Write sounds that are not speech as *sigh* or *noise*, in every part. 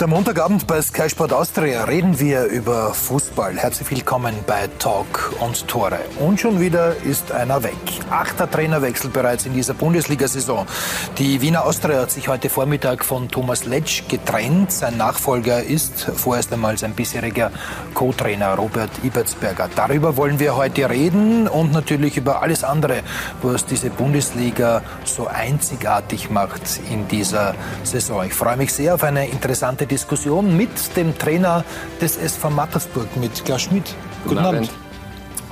Der Montagabend bei Sky Sport Austria reden wir über Fußball. Herzlich willkommen bei Talk und Tore. Und schon wieder ist einer weg. Achter Trainerwechsel bereits in dieser Bundesliga-Saison. Die Wiener Austria hat sich heute Vormittag von Thomas Letsch getrennt. Sein Nachfolger ist vorerst einmal sein bisheriger Co-Trainer Robert Ibertsberger. Darüber wollen wir heute reden und natürlich über alles andere, was diese Bundesliga so einzigartig macht in dieser Saison. Ich freue mich sehr auf eine interessante interessante Diskussion mit dem Trainer des SV Mattersburg, mit Klaus Schmidt. Guten, Guten Abend.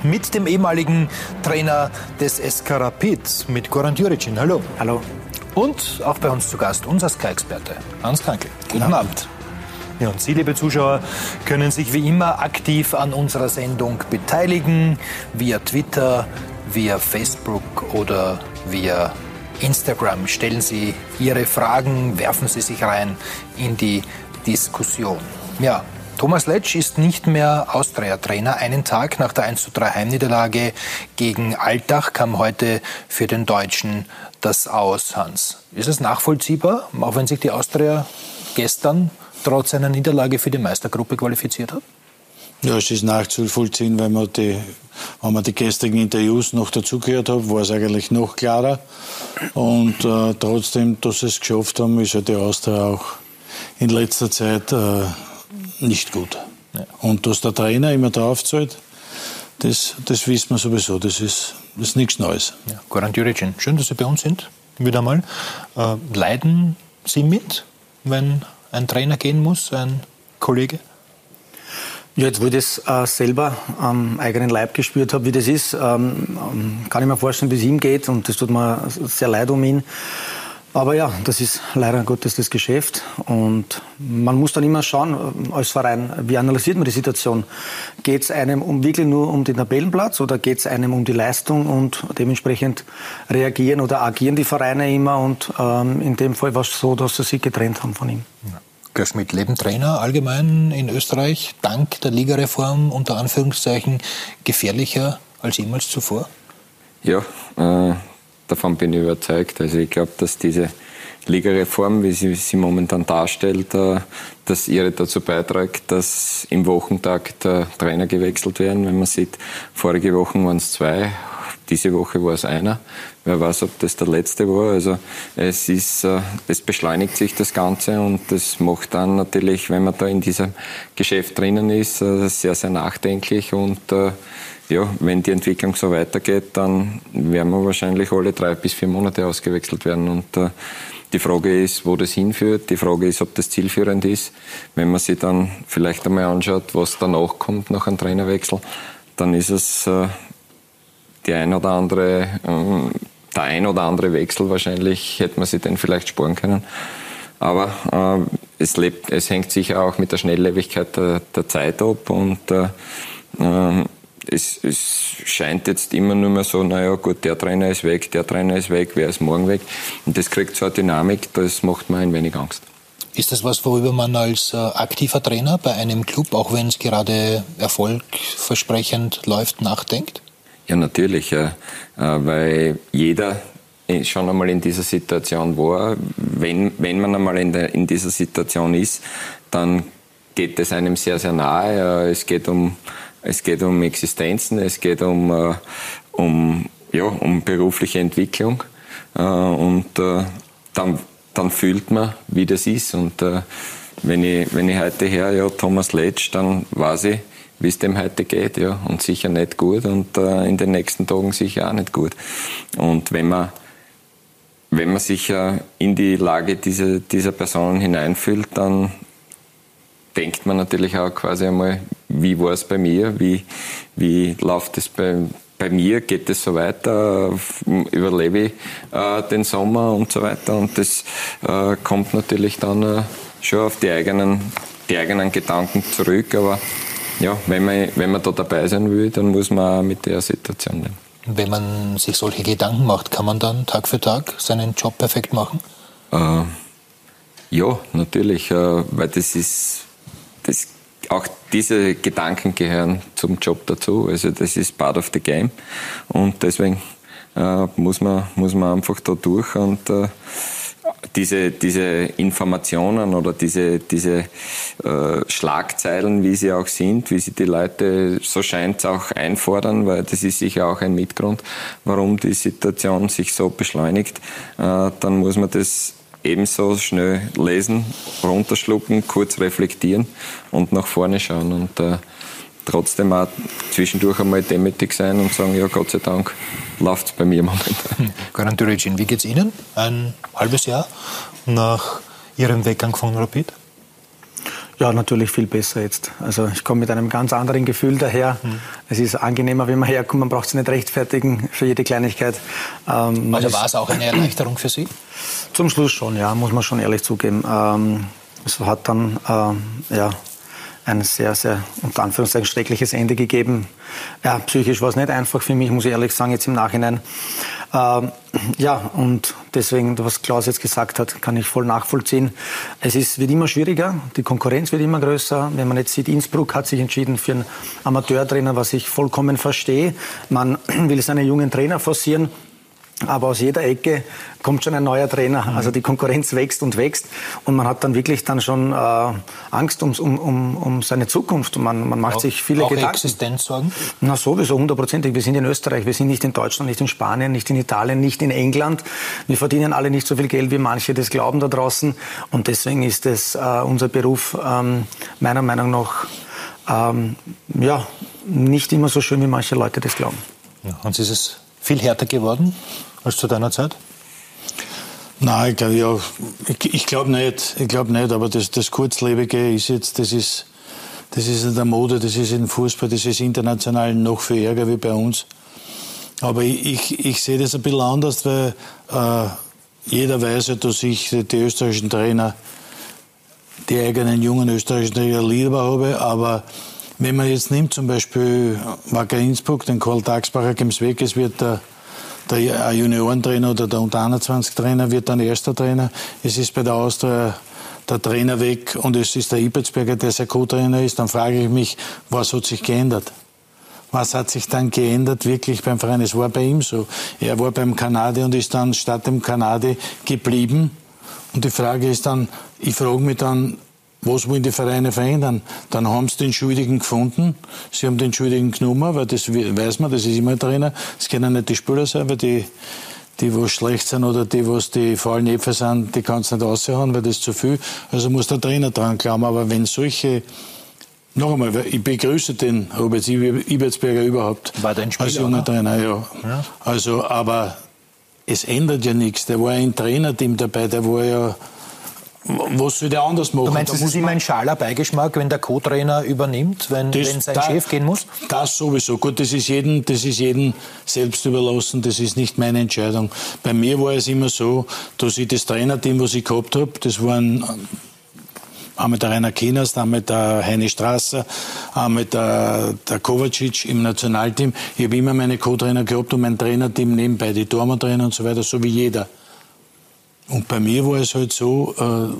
Mit dem ehemaligen Trainer des SK Rapid, mit Goran Djuricin. Hallo. Hallo. Und auch bei uns zu Gast unser Sky-Experte, Hans Krankel. Guten Abend. Abend. Ja, und Sie, liebe Zuschauer, können sich wie immer aktiv an unserer Sendung beteiligen, via Twitter, via Facebook oder via Instagram. Stellen Sie Ihre Fragen, werfen Sie sich rein in die Diskussion. Ja, Thomas Letsch ist nicht mehr Austria-Trainer. Einen Tag nach der 1 3 Heimniederlage gegen Altach kam heute für den Deutschen das Aus, Hans. Ist es nachvollziehbar, auch wenn sich die Austria gestern trotz einer Niederlage für die Meistergruppe qualifiziert hat? Ja, es ist nachzuvollziehen, wenn man die, wenn man die gestrigen Interviews noch dazugehört hat, war es eigentlich noch klarer. Und äh, trotzdem, dass sie es geschafft haben, ist ja die Austria auch in letzter Zeit äh, nicht gut. Ja. Und dass der Trainer immer drauf zahlt, das, das wissen wir sowieso. Das ist, das ist nichts Neues. Ja. Goran Djuricin, schön, dass Sie bei uns sind. Wieder mal. Äh, leiden Sie mit, wenn ein Trainer gehen muss, ein Kollege? Ja, jetzt, wo ich das äh, selber am eigenen Leib gespürt habe, wie das ist, ähm, ähm, kann ich mir vorstellen, wie es ihm geht und das tut mir sehr leid um ihn. Aber ja, das ist leider Gottes das Geschäft und man muss dann immer schauen äh, als Verein, wie analysiert man die Situation? Geht es einem um wirklich nur um den Tabellenplatz oder geht es einem um die Leistung und dementsprechend reagieren oder agieren die Vereine immer und ähm, in dem Fall war es so, dass sie sich getrennt haben von ihm. Ja. Schmidt, Lebentrainer allgemein in Österreich, dank der Ligareform unter Anführungszeichen gefährlicher als jemals zuvor? Ja, äh, davon bin ich überzeugt. Also ich glaube, dass diese Ligareform, wie sie sie momentan darstellt, äh, dass ihre dazu beiträgt, dass im Wochentag der Trainer gewechselt werden. Wenn man sieht, vorige Woche waren es zwei, diese Woche war es einer. Wer weiß, ob das der letzte war. Also es ist, äh, es beschleunigt sich das Ganze und das macht dann natürlich, wenn man da in diesem Geschäft drinnen ist, äh, sehr, sehr nachdenklich und ja, wenn die Entwicklung so weitergeht, dann werden wir wahrscheinlich alle drei bis vier Monate ausgewechselt werden und die Frage ist, wo das hinführt. Die Frage ist, ob das zielführend ist. Wenn man sich dann vielleicht einmal anschaut, was danach kommt nach einem Trainerwechsel, dann ist es die ein oder andere, ähm, der ein oder andere Wechsel wahrscheinlich hätte man sich den vielleicht sparen können. Aber äh, es, lebt, es hängt sicher auch mit der Schnelllebigkeit der, der Zeit ab und äh, äh, es, es, scheint jetzt immer nur mehr so, naja gut, der Trainer ist weg, der Trainer ist weg, wer ist morgen weg? Und das kriegt so eine Dynamik, das macht mir ein wenig Angst. Ist das was, worüber man als äh, aktiver Trainer bei einem Club, auch wenn es gerade erfolgversprechend läuft, nachdenkt? Ja, natürlich, ja. Äh, weil jeder schon einmal in dieser Situation war. Wenn, wenn man einmal in, der, in dieser Situation ist, dann geht es einem sehr, sehr nahe. Es geht um, es geht um Existenzen, es geht um, äh, um, ja, um berufliche Entwicklung. Äh, und dann, dann fühlt man, wie das ist. Und wenn ich, wenn ich heute her, ja, Thomas Letsch, dann weiß ich, wie es dem heute geht, ja, und sicher nicht gut und äh, in den nächsten Tagen sicher auch nicht gut. Und wenn man wenn man sich äh, in die Lage dieser, dieser Personen hineinfühlt, dann denkt man natürlich auch quasi einmal, wie war es bei mir, wie, wie läuft es bei, bei mir, geht es so weiter, überlebe ich äh, den Sommer und so weiter. Und das äh, kommt natürlich dann äh, schon auf die eigenen, die eigenen Gedanken zurück, aber ja, wenn man, wenn man da dabei sein will, dann muss man auch mit der Situation leben. Wenn man sich solche Gedanken macht, kann man dann Tag für Tag seinen Job perfekt machen? Äh, ja, natürlich, äh, weil das ist, das, auch diese Gedanken gehören zum Job dazu. Also das ist part of the game und deswegen äh, muss, man, muss man einfach da durch und äh, diese, diese Informationen oder diese, diese äh, Schlagzeilen, wie sie auch sind, wie sie die Leute, so scheint es auch einfordern, weil das ist sicher auch ein Mitgrund, warum die Situation sich so beschleunigt, äh, dann muss man das ebenso schnell lesen, runterschlucken, kurz reflektieren und nach vorne schauen. Und äh, trotzdem auch zwischendurch einmal demütig sein und sagen, ja Gott sei Dank läuft bei mir momentan. *laughs* Karan Türicin, wie geht es Ihnen ein halbes Jahr nach Ihrem Weggang von Rapid? Ja, natürlich viel besser jetzt. Also ich komme mit einem ganz anderen Gefühl daher. Mhm. Es ist angenehmer, wenn man herkommt. Man braucht sich nicht rechtfertigen für jede Kleinigkeit. Ähm, also war es auch eine Erleichterung für Sie? Zum Schluss schon, ja, muss man schon ehrlich zugeben. Ähm, es hat dann ähm, ja, ein sehr, sehr, unter Anführungszeichen, schreckliches Ende gegeben. Ja, psychisch war es nicht einfach für mich, muss ich ehrlich sagen, jetzt im Nachhinein. Ähm, ja, und deswegen, was Klaus jetzt gesagt hat, kann ich voll nachvollziehen. Es ist, wird immer schwieriger, die Konkurrenz wird immer größer. Wenn man jetzt sieht, Innsbruck hat sich entschieden für einen Amateurtrainer, was ich vollkommen verstehe. Man *clears throat* will seine jungen Trainer forcieren. Aber aus jeder Ecke kommt schon ein neuer Trainer. Also die Konkurrenz wächst und wächst und man hat dann wirklich dann schon äh, Angst um, um, um seine Zukunft. Man, man macht auch, sich viele auch Gedanken. Existenzsorgen? Na sowieso, hundertprozentig. Wir sind in Österreich, wir sind nicht in Deutschland, nicht in Spanien, nicht in Italien, nicht in England. Wir verdienen alle nicht so viel Geld, wie manche das glauben da draußen. Und deswegen ist es äh, unser Beruf ähm, meiner Meinung nach ähm, ja, nicht immer so schön, wie manche Leute das glauben. Ja, und ist es viel härter geworden als zu deiner Zeit? Nein, ich glaube ja, ich, ich glaube nicht, ich glaube nicht, aber das, das Kurzlebige ist jetzt, das ist, das ist in der Mode, das ist im Fußball, das ist international noch viel ärger wie bei uns. Aber ich, ich, ich sehe das ein bisschen anders, weil äh, jeder weiß dass ich die österreichischen Trainer, die eigenen jungen österreichischen Trainer lieber habe, aber wenn man jetzt nimmt, zum Beispiel Wacker Innsbruck, den Karl Tagsbacher geben weg, es wird der, der Juniorentrainer oder der Unter 21 Trainer wird dann erster Trainer. Es ist bei der Austria der Trainer weg und es ist der Ibertsberger, der sein Co-Trainer ist, dann frage ich mich, was hat sich geändert? Was hat sich dann geändert wirklich beim Verein? Es war bei ihm so. Er war beim Kanade und ist dann statt dem Kanade geblieben. Und die Frage ist dann, ich frage mich dann, was wollen die Vereine verändern? Dann haben sie den Schuldigen gefunden. Sie haben den Schuldigen genommen, weil das weiß man, das ist immer ein Trainer. Es können nicht die Spieler sein, weil die, die, was schlecht sind oder die, was die faulen Äpfel sind, die kannst du nicht raushauen, weil das ist zu viel. Also muss der Trainer dran glauben. Aber wenn solche, noch einmal, ich begrüße den Robert Ibertsberger überhaupt. War dein Spieler, Als junger Trainer, ja. ja. Also, aber es ändert ja nichts. Der war ein Trainerteam dabei, der war ja, was soll der anders machen? Du meinst, es ist immer ein schaler Beigeschmack, wenn der Co-Trainer übernimmt, wenn, das, wenn sein da, Chef gehen muss? Das sowieso. Gut, das ist jedem, das ist jedem selbst überlassen. Das ist nicht meine Entscheidung. Bei mir war es immer so, dass ich das Trainerteam, was ich gehabt habe, das waren einmal der Rainer Kieners, einmal der Heine Strasser, einmal der, der Kovacic im Nationalteam. Ich habe immer meine Co-Trainer gehabt und mein Trainerteam nebenbei, die Tormann-Trainer und so weiter, so wie jeder. Und bei mir war es halt so, äh,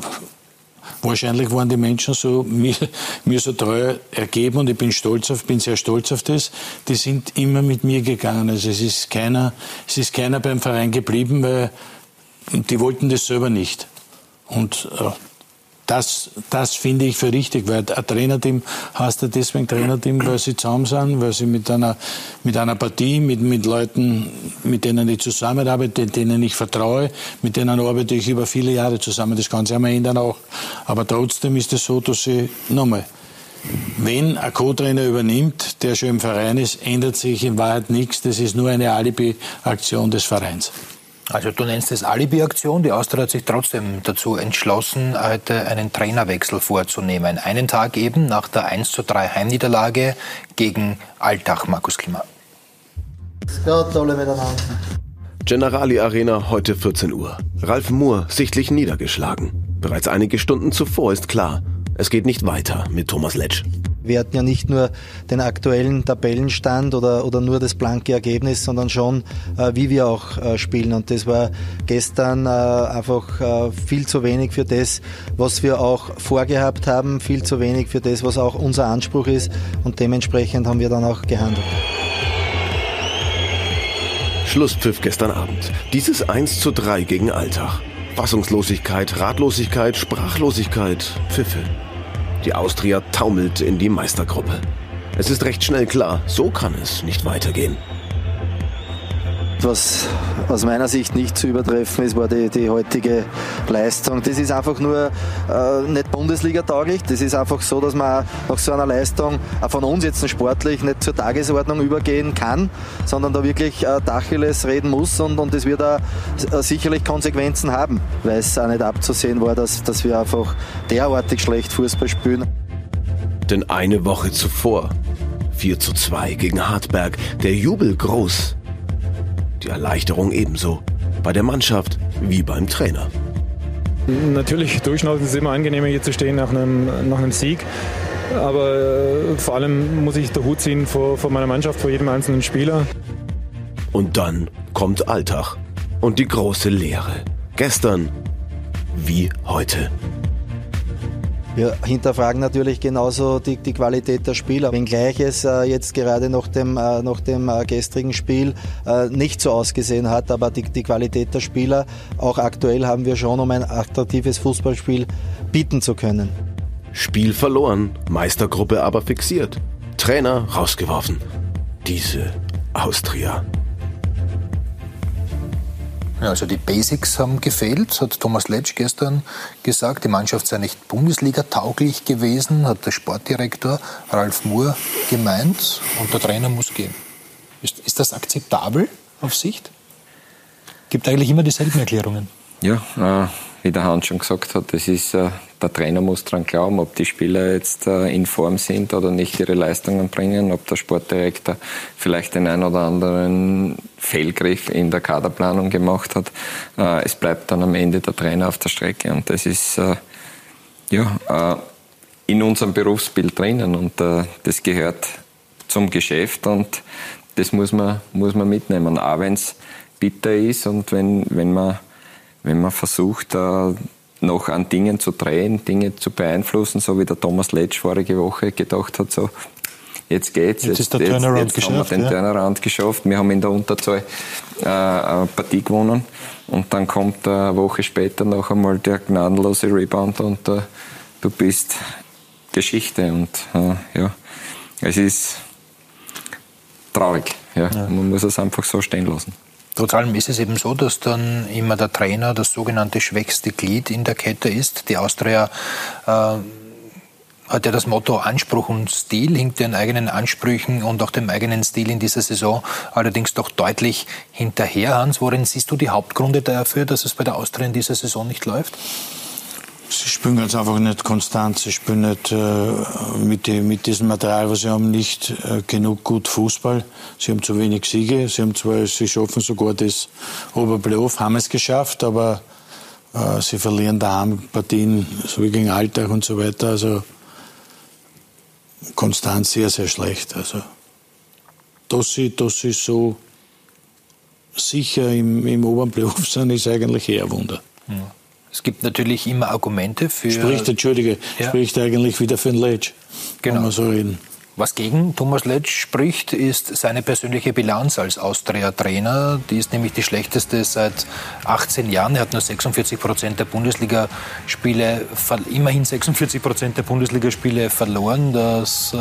wahrscheinlich waren die Menschen so, *laughs* mir, mir so treu ergeben und ich bin stolz auf, bin sehr stolz auf das. Die sind immer mit mir gegangen. Also es ist keiner, es ist keiner beim Verein geblieben, weil die wollten das selber nicht. Und äh, das, das finde ich für richtig, weil ein Trainerteam heißt ja deswegen Trainerteam, weil sie zusammen sind, weil sie mit einer, mit einer Partie, mit, mit Leuten, mit denen ich zusammenarbeite, denen ich vertraue, mit denen arbeite ich über viele Jahre zusammen. Das kann sich einmal ändern auch. Aber trotzdem ist es so, dass sie, nochmal, wenn ein Co-Trainer übernimmt, der schon im Verein ist, ändert sich in Wahrheit nichts. Das ist nur eine Alibi-Aktion des Vereins. Also du nennst es Alibi-Aktion. Die Austria hat sich trotzdem dazu entschlossen, heute einen Trainerwechsel vorzunehmen. Einen Tag eben nach der 1 zu 3 Heimniederlage gegen Altach, Markus Klima. Gott alle miteinander. Generali Arena heute 14 Uhr. Ralf Moore sichtlich niedergeschlagen. Bereits einige Stunden zuvor ist klar, es geht nicht weiter mit Thomas Letsch. Wir hatten ja nicht nur den aktuellen Tabellenstand oder, oder nur das blanke Ergebnis, sondern schon, äh, wie wir auch äh, spielen. Und das war gestern äh, einfach äh, viel zu wenig für das, was wir auch vorgehabt haben, viel zu wenig für das, was auch unser Anspruch ist. Und dementsprechend haben wir dann auch gehandelt. Schlusspfiff gestern Abend. Dieses 1 zu 3 gegen Alltag. Fassungslosigkeit, Ratlosigkeit, Sprachlosigkeit, Pfiffe. Die Austria taumelt in die Meistergruppe. Es ist recht schnell klar, so kann es nicht weitergehen. Was aus meiner Sicht nicht zu übertreffen ist, war die, die heutige Leistung. Das ist einfach nur äh, nicht Bundesliga-tauglich. Das ist einfach so, dass man nach so einer Leistung auch von uns jetzt sportlich nicht zur Tagesordnung übergehen kann, sondern da wirklich äh, Dacheles reden muss und, und das wird auch äh, sicherlich Konsequenzen haben, weil es auch nicht abzusehen war, dass, dass wir einfach derartig schlecht Fußball spielen. Denn eine Woche zuvor 4 zu 2 gegen Hartberg, der Jubel groß die Erleichterung ebenso. Bei der Mannschaft wie beim Trainer. Natürlich, durchschnaubend ist es immer angenehmer, hier zu stehen nach einem, nach einem Sieg. Aber äh, vor allem muss ich den Hut ziehen vor, vor meiner Mannschaft, vor jedem einzelnen Spieler. Und dann kommt Alltag und die große Leere. Gestern wie heute. Wir hinterfragen natürlich genauso die, die Qualität der Spieler. Wenngleich es äh, jetzt gerade nach dem, äh, nach dem äh, gestrigen Spiel äh, nicht so ausgesehen hat, aber die, die Qualität der Spieler, auch aktuell haben wir schon, um ein attraktives Fußballspiel bieten zu können. Spiel verloren, Meistergruppe aber fixiert. Trainer rausgeworfen. Diese Austria. Ja, also die Basics haben gefehlt, hat Thomas Letsch gestern gesagt. Die Mannschaft sei nicht Bundesliga-tauglich gewesen, hat der Sportdirektor Ralf Moore gemeint. Und der Trainer muss gehen. Ist, ist das akzeptabel auf Sicht? Gibt eigentlich immer dieselben Erklärungen. Ja, äh, wie der Hans schon gesagt hat, das ist, äh, der Trainer muss daran glauben, ob die Spieler jetzt äh, in Form sind oder nicht ihre Leistungen bringen, ob der Sportdirektor vielleicht den einen oder anderen Fehlgriff in der Kaderplanung gemacht hat. Äh, es bleibt dann am Ende der Trainer auf der Strecke und das ist äh, ja, in unserem Berufsbild drinnen und das gehört zum Geschäft und das muss man, muss man mitnehmen, auch wenn es bitter ist und wenn, wenn man wenn man versucht, noch an Dingen zu drehen, Dinge zu beeinflussen, so wie der Thomas Letsch vorige Woche gedacht hat, so jetzt geht's. Jetzt, jetzt ist der Turnaround jetzt. Haben wir den ja. Turnaround geschafft. Wir haben in der Unterzahl äh, eine Partie gewonnen und dann kommt eine Woche später noch einmal der gnadenlose Rebound und äh, du bist Geschichte und äh, ja, es ist traurig. Ja. ja. Man muss es einfach so stehen lassen. Trotz allem ist es eben so, dass dann immer der Trainer das sogenannte schwächste Glied in der Kette ist. Die Austria äh, hat ja das Motto Anspruch und Stil, hinkt den eigenen Ansprüchen und auch dem eigenen Stil in dieser Saison allerdings doch deutlich hinterher. Hans, worin siehst du die Hauptgründe dafür, dass es bei der Austria in dieser Saison nicht läuft? Sie spielen ganz einfach nicht konstant. Sie spielen nicht äh, mit, die, mit, diesem Material, was sie haben, nicht äh, genug gut Fußball. Sie haben zu wenig Siege. Sie haben zwar, sie schaffen sogar das Oberplayoff, haben es geschafft, aber äh, sie verlieren daheim Partien, so wie gegen Alltag und so weiter. Also konstant sehr, sehr schlecht. Also, dass sie, dass sie so sicher im, im oberen Playoff sind, ist eigentlich eher ein Wunder. Ja. Es gibt natürlich immer Argumente für. Spricht, Entschuldige, ja. spricht eigentlich wieder für den Letsch. Genau. Kann man so reden. Was gegen Thomas Letsch spricht, ist seine persönliche Bilanz als Austria-Trainer. Die ist nämlich die schlechteste seit 18 Jahren. Er hat nur 46 Prozent der Bundesligaspiele, immerhin 46 Prozent der Bundesligaspiele verloren. Das äh,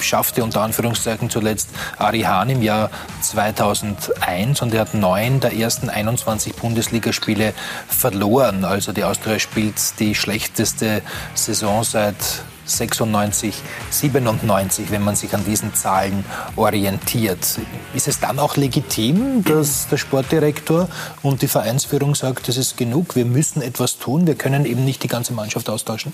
schaffte unter Anführungszeichen zuletzt Ari Hahn im Jahr 2001 und er hat neun der ersten 21 Bundesligaspiele verloren. Also die Austria spielt die schlechteste Saison seit 96, 97, wenn man sich an diesen Zahlen orientiert. Ist es dann auch legitim, dass der Sportdirektor und die Vereinsführung sagt, das ist genug, wir müssen etwas tun, wir können eben nicht die ganze Mannschaft austauschen?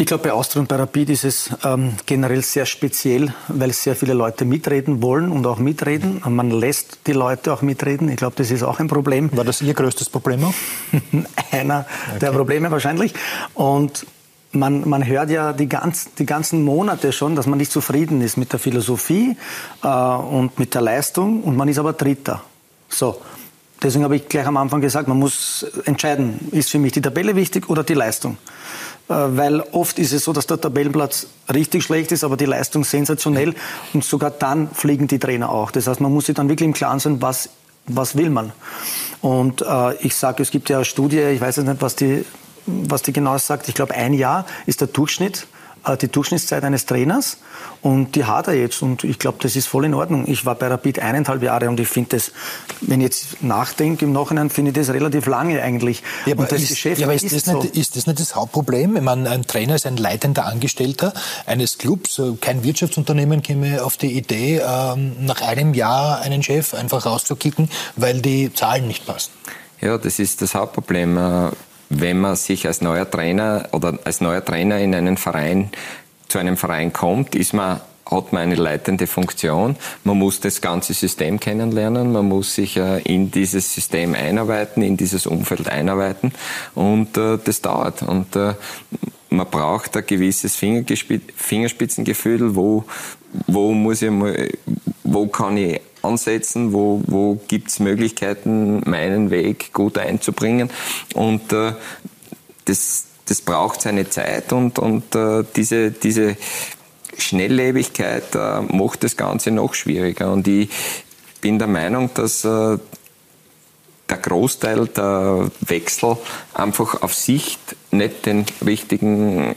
Ich glaube, bei Austria und bei Rapid ist es ähm, generell sehr speziell, weil sehr viele Leute mitreden wollen und auch mitreden. Und man lässt die Leute auch mitreden. Ich glaube, das ist auch ein Problem. War das Ihr größtes Problem auch? *laughs* Einer okay. der Probleme wahrscheinlich. Und man, man hört ja die, ganz, die ganzen Monate schon, dass man nicht zufrieden ist mit der Philosophie äh, und mit der Leistung und man ist aber Dritter. So. Deswegen habe ich gleich am Anfang gesagt, man muss entscheiden, ist für mich die Tabelle wichtig oder die Leistung. Äh, weil oft ist es so, dass der Tabellenplatz richtig schlecht ist, aber die Leistung sensationell und sogar dann fliegen die Trainer auch. Das heißt, man muss sich dann wirklich im Klaren sein, was was will man? Und äh, ich sage, es gibt ja eine Studie, ich weiß jetzt nicht, was die, was die genau sagt, ich glaube, ein Jahr ist der Durchschnitt äh, die Durchschnittszeit eines Trainers und die hat er jetzt und ich glaube, das ist voll in Ordnung. Ich war bei Rapid eineinhalb Jahre und ich finde das, wenn ich jetzt nachdenke im Nachhinein, finde ich das relativ lange eigentlich. Ja, aber, ist, ja, aber ist, ist, das so. nicht, ist das nicht das Hauptproblem? Ich meine, ein Trainer ist ein leitender Angestellter eines Clubs. Kein Wirtschaftsunternehmen käme auf die Idee, ähm, nach einem Jahr einen Chef einfach rauszukicken, weil die Zahlen nicht passen. Ja, das ist das Hauptproblem äh, wenn man sich als neuer Trainer oder als neuer Trainer in einen Verein, zu einem Verein kommt, ist man hat man eine leitende Funktion. Man muss das ganze System kennenlernen, man muss sich äh, in dieses System einarbeiten, in dieses Umfeld einarbeiten und äh, das dauert. Und äh, man braucht ein gewisses Fingerspitzengefühl, wo, wo muss ich mal, wo kann ich ansetzen, wo, wo gibt es Möglichkeiten, meinen Weg gut einzubringen. Und äh, das, das braucht seine Zeit und, und äh, diese, diese Schnelllebigkeit äh, macht das Ganze noch schwieriger. Und ich bin der Meinung, dass äh, der Großteil der Wechsel einfach auf Sicht nicht den richtigen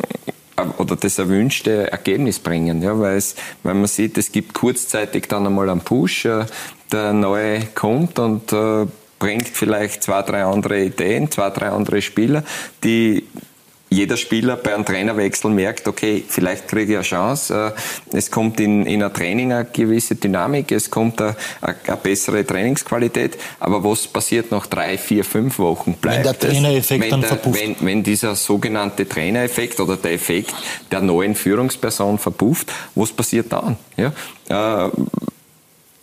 oder das erwünschte Ergebnis bringen, ja, weil es, weil man sieht, es gibt kurzzeitig dann einmal einen Push, äh, der neue kommt und äh, bringt vielleicht zwei, drei andere Ideen, zwei, drei andere Spieler, die jeder Spieler bei einem Trainerwechsel merkt, okay, vielleicht kriege ich eine Chance. Äh, es kommt in, in ein Training eine gewisse Dynamik, es kommt eine, eine, bessere Trainingsqualität. Aber was passiert nach drei, vier, fünf Wochen? Bleibt wenn der Trainereffekt dann verpufft. Wenn, wenn dieser sogenannte Trainereffekt oder der Effekt der neuen Führungsperson verpufft, was passiert dann? Ja? Äh,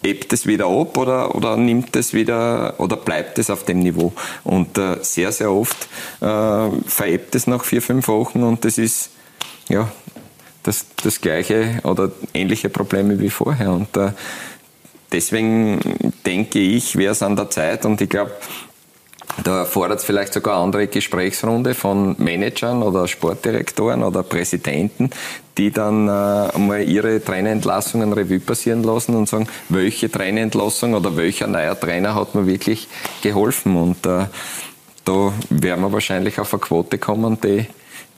ebbt es wieder ab oder, oder nimmt es wieder oder bleibt es auf dem Niveau. Und äh, sehr, sehr oft äh, verebbt es nach vier, fünf Wochen und das ist ja das, das gleiche oder ähnliche Probleme wie vorher. Und äh, deswegen denke ich, wäre es an der Zeit und ich glaube, da fordert es vielleicht sogar andere Gesprächsrunde von Managern oder Sportdirektoren oder Präsidenten, die dann äh, mal ihre Trainerentlassungen Revue passieren lassen und sagen, welche Trainerentlassung oder welcher neuer Trainer hat mir wirklich geholfen. Und äh, da werden wir wahrscheinlich auf eine Quote kommen, die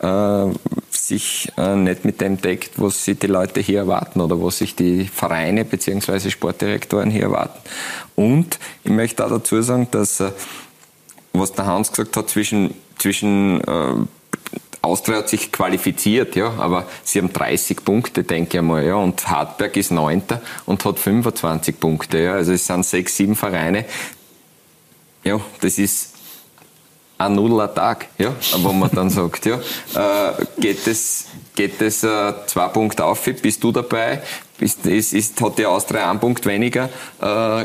äh, sich äh, nicht mit dem deckt, was sich die Leute hier erwarten oder was sich die Vereine bzw. Sportdirektoren hier erwarten. Und ich möchte auch dazu sagen, dass äh, was der Hans gesagt hat, zwischen, zwischen äh, Austria hat sich qualifiziert, ja, aber sie haben 30 Punkte, denke ich mal, ja, und Hartberg ist Neunter und hat 25 Punkte, ja, also es sind sechs, sieben Vereine. Ja, das ist ein Nuller Tag, ja, wo man dann *laughs* sagt, ja, äh, geht es, geht es äh, zwei Punkte auf, bist du dabei, ist, ist, ist, hat die Austria einen Punkt weniger, äh,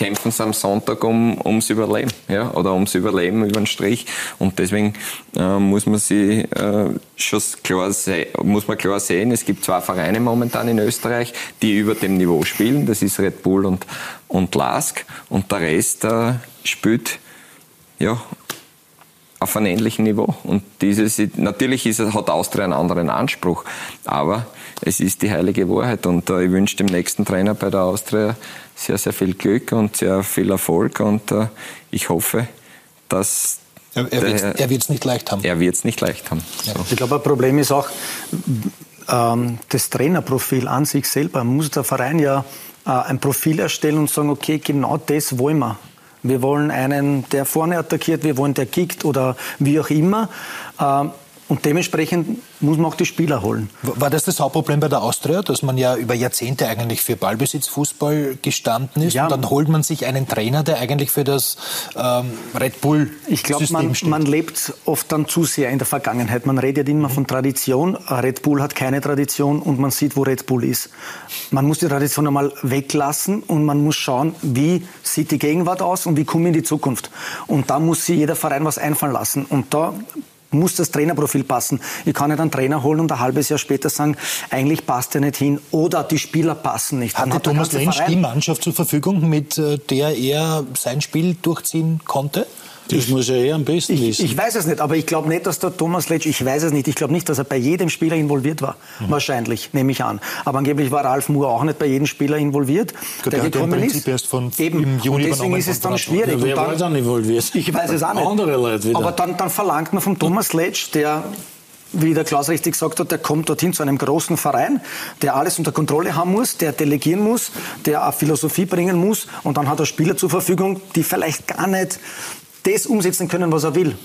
kämpfen sie am Sonntag um, ums Überleben, ja, oder ums Überleben über den Strich. Und deswegen äh, muss man sie äh, schon klar, muss man klar sehen, es gibt zwei Vereine momentan in Österreich, die über dem Niveau spielen. Das ist Red Bull und, und Lask. Und der Rest äh, spielt, ja, auf einem ähnlichen Niveau. Und dieses, natürlich ist, hat Austria einen anderen Anspruch, aber es ist die heilige Wahrheit. Und äh, ich wünsche dem nächsten Trainer bei der Austria sehr, sehr viel Glück und sehr viel Erfolg. Und äh, ich hoffe, dass er, er wird es nicht leicht haben. Er wird es nicht leicht haben. Ja. So. Ich glaube, ein Problem ist auch ähm, das Trainerprofil an sich selber. Muss der Verein ja äh, ein Profil erstellen und sagen, okay, genau das wollen wir. Wir wollen einen, der vorne attackiert, wir wollen der kickt oder wie auch immer. Ähm, und dementsprechend muss man auch die Spieler holen. War das das Hauptproblem bei der Austria, dass man ja über Jahrzehnte eigentlich für Ballbesitzfußball gestanden ist? Ja. Und dann holt man sich einen Trainer, der eigentlich für das ähm, Red Bull Ich glaube, man, man, lebt oft dann zu sehr in der Vergangenheit. Man redet immer mhm. von Tradition. Red Bull hat keine Tradition und man sieht, wo Red Bull ist. Man muss die Tradition einmal weglassen und man muss schauen, wie sieht die Gegenwart aus und wie kommen wir in die Zukunft. Und da muss sich jeder Verein was einfallen lassen. Und da muss das Trainerprofil passen. Ich kann nicht einen Trainer holen und ein halbes Jahr später sagen, eigentlich passt er nicht hin oder die Spieler passen nicht. Hatte hat Thomas Lensch die Mannschaft zur Verfügung, mit äh, der er sein Spiel durchziehen konnte? Das muss er eh am besten ich, wissen. Ich weiß es nicht, aber ich glaube nicht, dass der Thomas Letsch, ich weiß es nicht, ich glaube nicht, dass er bei jedem Spieler involviert war. Mhm. Wahrscheinlich, nehme ich an. Aber angeblich war Ralf Moore auch nicht bei jedem Spieler involviert, Gut, der, der gekommen ist. Erst von Eben. Im Juni und deswegen ist es dann schwierig. Ja, wer dann, war dann involviert? *laughs* Ich weiß es auch nicht. Andere Leute wieder. Aber dann, dann verlangt man vom Thomas Letsch, der wie der Klaus richtig gesagt hat, der kommt dorthin zu einem großen Verein, der alles unter Kontrolle haben muss, der delegieren muss, der eine Philosophie bringen muss und dann hat er Spieler zur Verfügung, die vielleicht gar nicht das umsetzen können, was er will.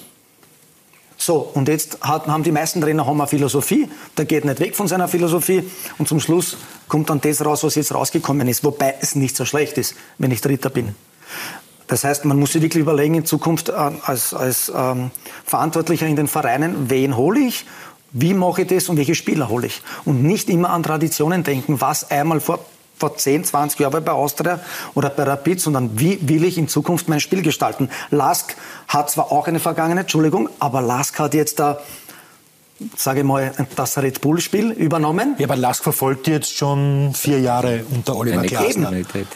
So, und jetzt hat, haben die meisten Trainer haben eine Philosophie, der geht nicht weg von seiner Philosophie und zum Schluss kommt dann das raus, was jetzt rausgekommen ist, wobei es nicht so schlecht ist, wenn ich Dritter bin. Das heißt, man muss sich wirklich überlegen, in Zukunft äh, als, als ähm, Verantwortlicher in den Vereinen, wen hole ich, wie mache ich das und welche Spieler hole ich. Und nicht immer an Traditionen denken, was einmal vor, vor 10, 20 Jahren bei Austria oder bei Rapid, sondern wie will ich in Zukunft mein Spiel gestalten. Lask hat zwar auch eine Vergangenheit, Entschuldigung, aber Lask hat jetzt da sage ich mal, das Red Bull-Spiel übernommen. Ja, aber Lask verfolgt jetzt schon vier Jahre unter Oliver Glasner.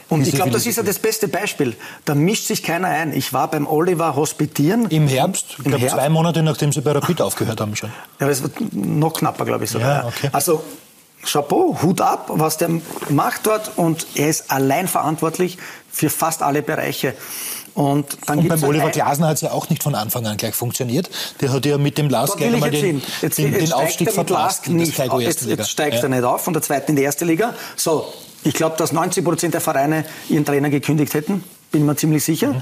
Und ich glaube, das ist ja das beste Beispiel. Da mischt sich keiner ein. Ich war beim Oliver hospitieren. Im Herbst? Ich glaube, zwei Monate nachdem Sie bei Rapid aufgehört haben schon. Ja, das wird noch knapper, glaube ich sogar. Ja, okay. Also, Chapeau, Hut ab, was der macht dort. Und er ist allein verantwortlich für fast alle Bereiche. Und, dann und beim Oliver Glasner hat es ja auch nicht von Anfang an gleich funktioniert. Der hat ja mit dem Lask gleich einmal den, jetzt, den, jetzt den Aufstieg verpasst. Nicht, jetzt, jetzt steigt ja. er nicht auf von der zweiten in die erste Liga. So, ich glaube, dass 90 Prozent der Vereine ihren Trainer gekündigt hätten, bin mir ziemlich sicher. Mhm.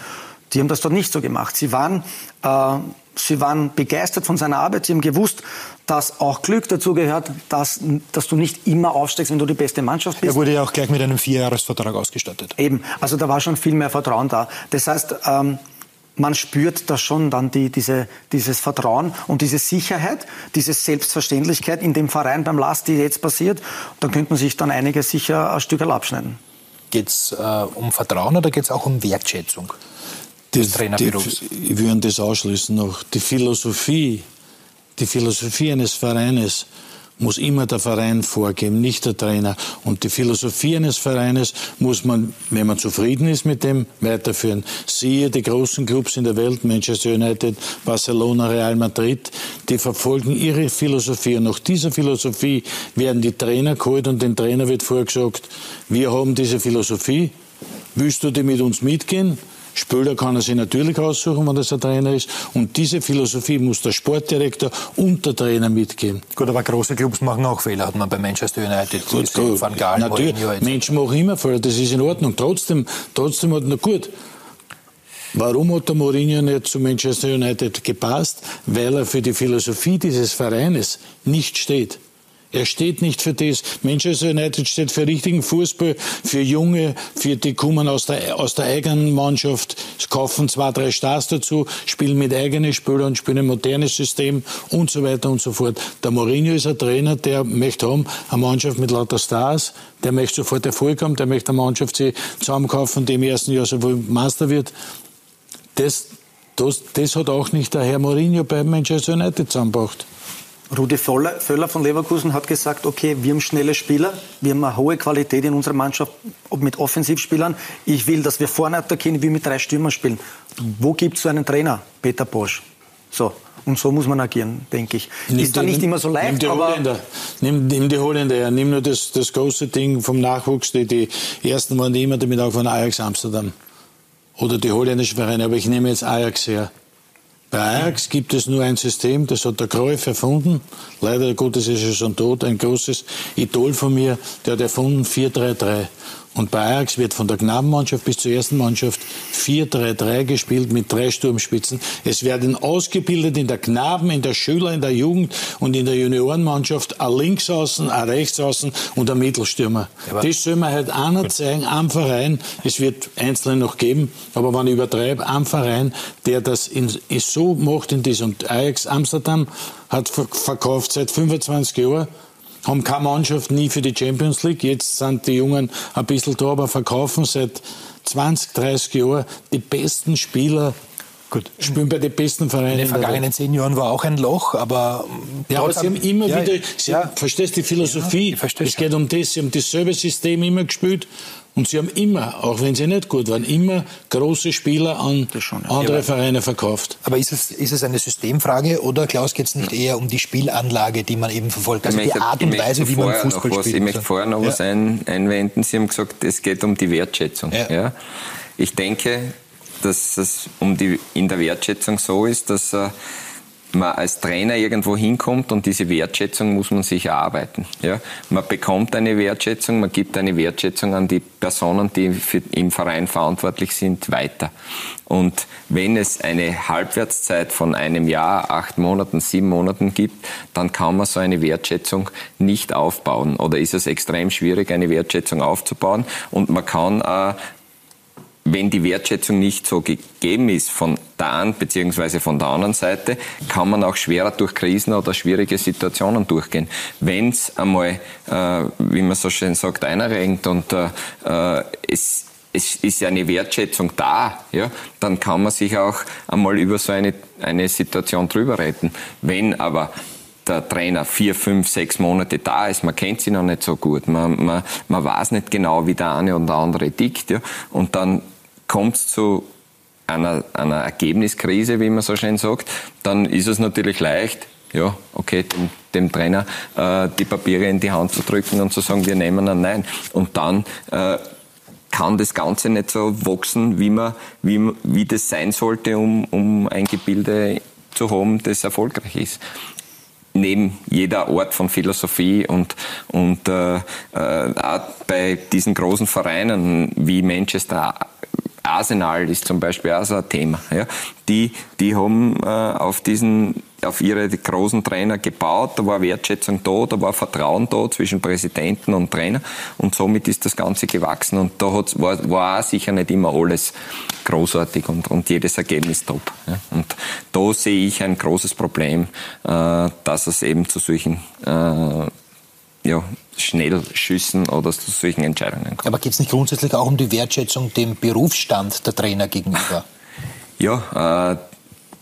Die haben das dort nicht so gemacht. Sie waren, äh, sie waren begeistert von seiner Arbeit. Sie haben gewusst, dass auch Glück dazu gehört, dass, dass du nicht immer aufsteigst, wenn du die beste Mannschaft bist. Er wurde ja auch gleich mit einem Vierjahresvertrag ausgestattet. Eben, also da war schon viel mehr Vertrauen da. Das heißt, ähm, man spürt da schon dann die, diese, dieses Vertrauen und diese Sicherheit, diese Selbstverständlichkeit in dem Verein beim Last, die jetzt passiert. Dann könnte man sich dann einige sicher ein Stück abschneiden. Geht es äh, um Vertrauen oder geht es auch um Wertschätzung des Trainerberufs? Ich würde das ausschließen noch. Die Philosophie die Philosophie eines Vereines muss immer der Verein vorgeben, nicht der Trainer. Und die Philosophie eines Vereines muss man, wenn man zufrieden ist mit dem, weiterführen. Siehe die großen Clubs in der Welt, Manchester United, Barcelona, Real Madrid, die verfolgen ihre Philosophie. Und nach dieser Philosophie werden die Trainer geholt und den Trainer wird vorgesagt, wir haben diese Philosophie, willst du die mit uns mitgehen? Spieler kann er sich natürlich aussuchen, wenn das ein Trainer ist. Und diese Philosophie muss der Sportdirektor und der Trainer mitgeben. Gut, aber große Clubs machen auch Fehler, hat man bei Manchester United gut, gut. Van Gaal, Natürlich, Menschen machen immer Fehler, das ist in Ordnung. Trotzdem, trotzdem hat, na gut, Warum hat der Mourinho nicht zu Manchester United gepasst? Weil er für die Philosophie dieses Vereines nicht steht. Er steht nicht für das. Manchester United steht für richtigen Fußball, für Junge, für die kommen aus der, aus der eigenen Mannschaft, kaufen zwei, drei Stars dazu, spielen mit eigenen Spielern, spielen ein modernes System und so weiter und so fort. Der Mourinho ist ein Trainer, der möchte haben, eine Mannschaft mit lauter Stars, der möchte sofort Erfolg haben, der möchte eine Mannschaft sich zusammenkaufen, die im ersten Jahr sowohl Master wird. Das, das, das hat auch nicht der Herr Mourinho bei Manchester United zusammengebracht. Rudi Völler von Leverkusen hat gesagt, okay, wir haben schnelle Spieler, wir haben eine hohe Qualität in unserer Mannschaft mit Offensivspielern. Ich will, dass wir vorne attackieren, wie mit drei Stürmern spielen. Wo gibt es so einen Trainer? Peter Bosch. So. Und so muss man agieren, denke ich. Nimm ist da nicht immer so leicht, nimm die aber... Holländer. Nimm, nimm die Holländer her. Nimm nur das, das große Ding vom Nachwuchs. Die, die ersten waren immer damit auch von Ajax Amsterdam. Oder die holländischen Vereine. Aber ich nehme jetzt Ajax her. Bei Ajax gibt es nur ein System, das hat der Cruyff erfunden. Leider Gottes ist er schon tot, ein großes Idol von mir, der hat erfunden 4-3-3. Und bei Ajax wird von der Knabenmannschaft bis zur ersten Mannschaft 4-3-3 gespielt mit drei Sturmspitzen. Es werden ausgebildet in der Knaben, in der Schüler, in der Jugend und in der Juniorenmannschaft ein Linksaußen, ein Rechtsaußen und ein Mittelstürmer. Ja, das soll man halt einer zeigen am Verein. Es wird einzelne noch geben, aber wenn ich übertreibe, am Verein, der das in, so macht in diesem Ajax Amsterdam hat verkauft seit 25 Jahren haben keine Mannschaft nie für die Champions League. Jetzt sind die Jungen ein bisschen da, aber verkaufen seit 20, 30 Jahren die besten Spieler Gut. Spielen bei den besten Vereinen. In den vergangenen zehn Jahren war auch ein Loch, aber. Ja, aber sie haben immer ja, wieder, sie, ja, verstehst die Philosophie? Ja, es geht um das, sie haben dasselbe System immer gespielt Und sie haben immer, auch wenn sie nicht gut waren, immer große Spieler an schon, ja. andere ja, Vereine verkauft. Aber ist es, ist es eine Systemfrage oder, Klaus, geht es nicht eher um die Spielanlage, die man eben verfolgt? Also möchte, die Art und Weise, wie man Fußball was, spielt? Ich möchte vorher noch ja. was ein, einwenden. Sie haben gesagt, es geht um die Wertschätzung. Ja. Ich denke, dass es um die, in der Wertschätzung so ist, dass äh, man als Trainer irgendwo hinkommt und diese Wertschätzung muss man sich erarbeiten. Ja? Man bekommt eine Wertschätzung, man gibt eine Wertschätzung an die Personen, die für, im Verein verantwortlich sind, weiter. Und wenn es eine Halbwertszeit von einem Jahr, acht Monaten, sieben Monaten gibt, dann kann man so eine Wertschätzung nicht aufbauen oder ist es extrem schwierig, eine Wertschätzung aufzubauen und man kann äh, wenn die Wertschätzung nicht so gegeben ist von der einen bzw. von der anderen Seite, kann man auch schwerer durch Krisen oder schwierige Situationen durchgehen. Wenn es einmal, äh, wie man so schön sagt, einrenkt und äh, äh, es es ist ja eine Wertschätzung da, ja, dann kann man sich auch einmal über so eine, eine Situation drüber retten. Wenn aber der Trainer vier, fünf, sechs Monate da ist, man kennt sie noch nicht so gut, man, man, man weiß nicht genau, wie der eine und der andere tickt, ja, und dann kommt es zu einer, einer Ergebniskrise, wie man so schön sagt, dann ist es natürlich leicht, ja, okay, dem, dem Trainer äh, die Papiere in die Hand zu drücken und zu sagen, wir nehmen ein Nein. Und dann äh, kann das Ganze nicht so wachsen, wie, man, wie, wie das sein sollte, um, um ein Gebilde zu haben, das erfolgreich ist neben jeder Art von Philosophie und, und äh, äh, auch bei diesen großen Vereinen wie Manchester Arsenal ist zum Beispiel auch so ein Thema. Ja. Die, die haben äh, auf diesen auf ihre großen Trainer gebaut, da war Wertschätzung da, da war Vertrauen da zwischen Präsidenten und Trainer und somit ist das Ganze gewachsen und da hat's, war, war sicher nicht immer alles großartig und, und jedes Ergebnis top. Ja. Und da sehe ich ein großes Problem, äh, dass es eben zu solchen äh, ja, Schnellschüssen oder zu solchen Entscheidungen kommt. Aber geht es nicht grundsätzlich auch um die Wertschätzung dem Berufsstand der Trainer gegenüber? Ja, äh,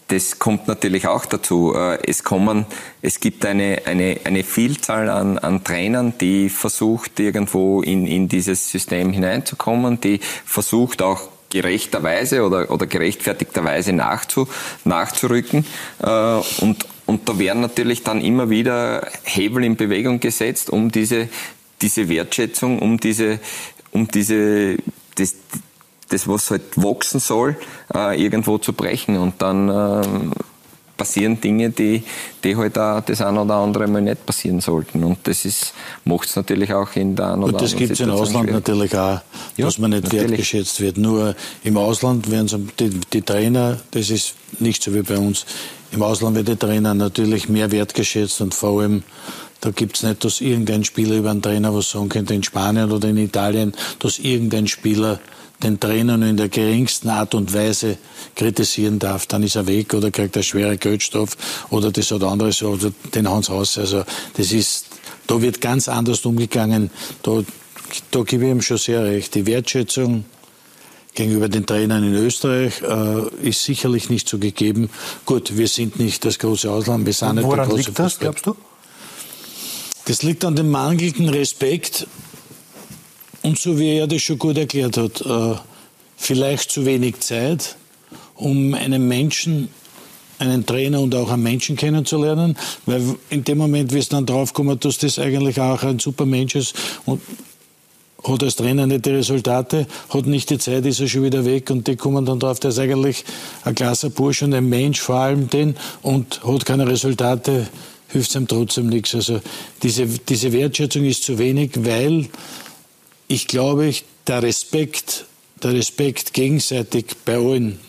das kommt natürlich auch dazu. Äh, es kommen, es gibt eine, eine, eine Vielzahl an, an Trainern, die versucht, irgendwo in, in dieses System hineinzukommen, die versucht auch gerechterweise oder, oder gerechtfertigterweise nachzu, nachzurücken. Äh, und, und da werden natürlich dann immer wieder Hebel in Bewegung gesetzt, um diese, diese Wertschätzung, um diese, um diese, das, das was halt wachsen soll, äh, irgendwo zu brechen. Und dann äh, passieren Dinge, die, die halt auch das eine oder andere Mal nicht passieren sollten. Und das ist, macht es natürlich auch in der einen oder Und das gibt es im Ausland schwierig. natürlich auch, ja, dass man nicht natürlich. wertgeschätzt wird. Nur im Ausland werden die, die Trainer, das ist nicht so wie bei uns, im Ausland wird der Trainer natürlich mehr wertgeschätzt und vor allem da gibt es nicht, dass irgendein Spieler über einen Trainer was sagen könnte in Spanien oder in Italien, dass irgendein Spieler den Trainer nur in der geringsten Art und Weise kritisieren darf, dann ist er weg oder kriegt er schwere Geldstoff oder das oder andere so, oder den hauen raus. Also das ist, da wird ganz anders umgegangen. Da, da gebe ich ihm schon sehr recht. Die Wertschätzung gegenüber den Trainern in Österreich äh, ist sicherlich nicht so gegeben. Gut, wir sind nicht das große Ausland, wir sind nicht Woran der große liegt das, glaubst du? Das liegt an dem mangelnden Respekt und so wie er das schon gut erklärt hat, äh, vielleicht zu wenig Zeit, um einen Menschen, einen Trainer und auch einen Menschen kennenzulernen, weil in dem Moment, wie es dann draufkommt, dass das eigentlich auch ein super Mensch ist und hat als Trainer nicht die Resultate, hat nicht die Zeit, ist er schon wieder weg und die kommen dann drauf, der ist eigentlich ein klasse Bursch und ein Mensch vor allem den und hat keine Resultate, hilft es ihm trotzdem nichts. Also diese, diese Wertschätzung ist zu wenig, weil ich glaube, der Respekt, der Respekt gegenseitig bei allen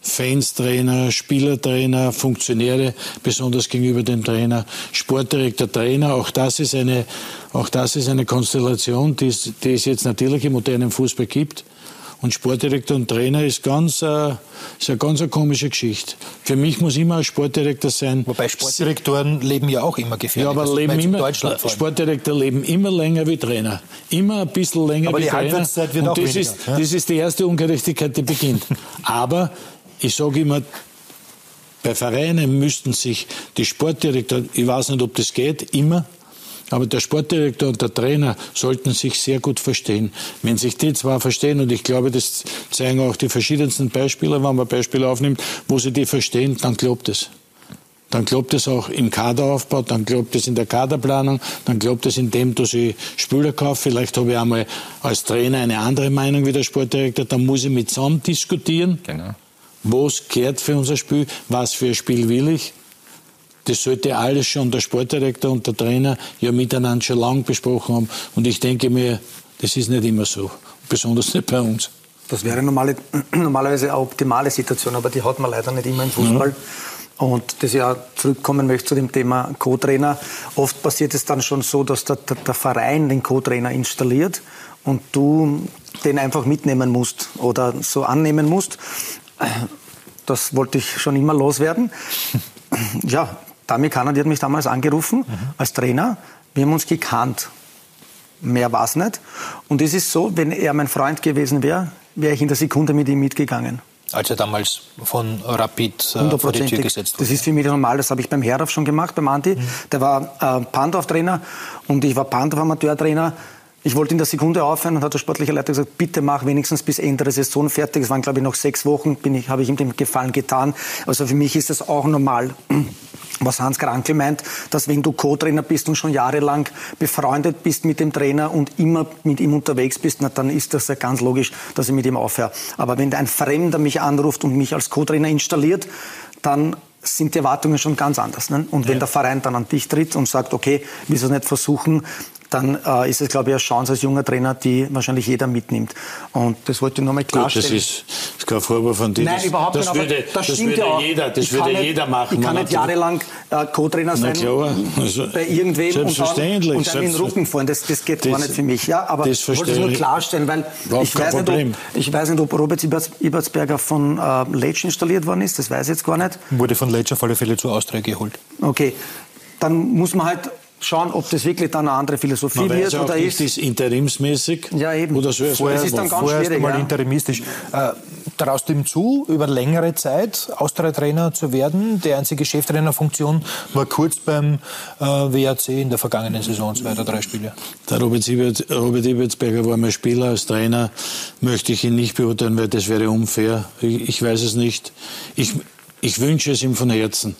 Fans, Trainer, Spielertrainer, Funktionäre, besonders gegenüber dem Trainer, Sportdirektor, Trainer, auch das ist eine, auch das ist eine Konstellation, die es, die es jetzt natürlich im modernen Fußball gibt. Und Sportdirektor und Trainer ist ganz, äh, ist eine ganz eine komische Geschichte. Für mich muss immer ein Sportdirektor sein. Wobei Sportdirektoren leben ja auch immer gefährlich. Ja, aber leben immer, Sportdirektor leben immer länger wie Trainer. Immer ein bisschen länger aber wie Trainer. Aber die Halbwertszeit wird und auch das weniger. Ist, ja? Das ist die erste Ungerechtigkeit, die beginnt. aber ich sage immer, bei Vereinen müssten sich die Sportdirektoren, ich weiß nicht, ob das geht, immer, Aber der Sportdirektor und der Trainer sollten sich sehr gut verstehen. Wenn sich die zwei verstehen, und ich glaube, das zeigen auch die verschiedensten Beispiele, wenn man Beispiele aufnimmt, wo sie die verstehen, dann klappt es. Dann klappt es auch im Kaderaufbau, dann klappt es in der Kaderplanung, dann klappt es in dem, dass ich Spieler kaufe. Vielleicht habe ich einmal als Trainer eine andere Meinung wie der Sportdirektor. Dann muss ich mit zusammen diskutieren. Genau. Was gehört für unser Spiel? Was für ein Spiel will ich? Das sollte alles schon der Sportdirektor und der Trainer ja miteinander schon lange besprochen haben. Und ich denke mir, das ist nicht immer so. Besonders nicht bei uns. Das wäre normale, *clears throat* normalerweise eine optimale Situation, aber die hat man leider nicht immer im Fußball. Ja. Und das ja zurückkommen möchte zu dem Thema Co-Trainer. Oft passiert es dann schon so, dass der, der, der Verein den Co-Trainer installiert und du den einfach mitnehmen musst oder so annehmen musst. Das wollte ich schon immer loswerden. Ja, Dami Kana, die hat mich damals angerufen mhm. als Trainer. Wir haben uns gekannt. Mehr war es nicht. Und es ist so, wenn er mein Freund gewesen wäre, wäre ich in der Sekunde mit ihm mitgegangen. Als er damals von Rapid äh, vor die Tür gesetzt wurde. Das ist für mich normal, das habe ich beim Herauf schon gemacht, beim Andi. Mhm. Der war äh, Pandorf-Trainer und ich war Pandorf-Amateur-Trainer. Ich wollte in der Sekunde aufhören und hat der sportliche Leiter gesagt, bitte mach wenigstens bis Ende der Saison fertig. Es waren, glaube ich, noch sechs Wochen, bin ich, habe ich ihm den Gefallen getan. Also für mich ist das auch normal *clears throat* was Hans Krankel meint, dass wenn du Co-Trainer bist und schon jahrelang befreundet bist mit dem Trainer und immer mit ihm unterwegs bist, na, dann ist das ja ganz logisch, dass ich mit ihm aufhöre. Aber wenn ein Fremder mich anruft und mich als Co-Trainer installiert, dann sind die Erwartungen schon ganz anders. Ne? Und wenn der Verein dann an dich tritt und sagt, okay, wieso nicht versuchen, dann äh, ist es, glaube ich, eine Chance als junger Trainer, die wahrscheinlich jeder mitnimmt. Und das wollte ich nochmal klarstellen. Gut, das ist, das ist kein Vorwurf von dir. Nein, das, überhaupt das nicht. Würde, das, das würde ja jeder, das würde nicht, jeder machen. Ich kann nicht jahrelang äh, Co-Trainer sein also, bei irgendwem und dann, und dann in den Rücken fallen. Das, das geht das, gar nicht für mich. Ja, aber ich wollte es nur klarstellen, weil ich weiß, nicht, ob, ich weiß nicht, ob Robert Ibertsberger von äh, Letsch installiert worden ist. Das weiß ich jetzt gar nicht. Wurde von Letsch auf alle Fälle zu Austria geholt. Okay, dann muss man halt schauen, ob das wirklich dann eine andere Philosophie Man wird weiß oder ist. ist. das interimsmäßig ja, eben. oder so. Vorher, das ist dann ganz schwierig. mal ja. interimistisch. Äh, traust du ihm zu, über längere Zeit Austria-Trainer zu werden? Die einzige Cheftrainerfunktion war kurz beim äh, WAC in der vergangenen Saison, zwei oder drei Spiele. Der Robert, Siebert, Robert Ibertsberger war mein Spieler. Als Trainer möchte ich ihn nicht beurteilen, weil das wäre unfair. Ich, ich weiß es nicht. Ich, ich wünsche es ihm von Herzen.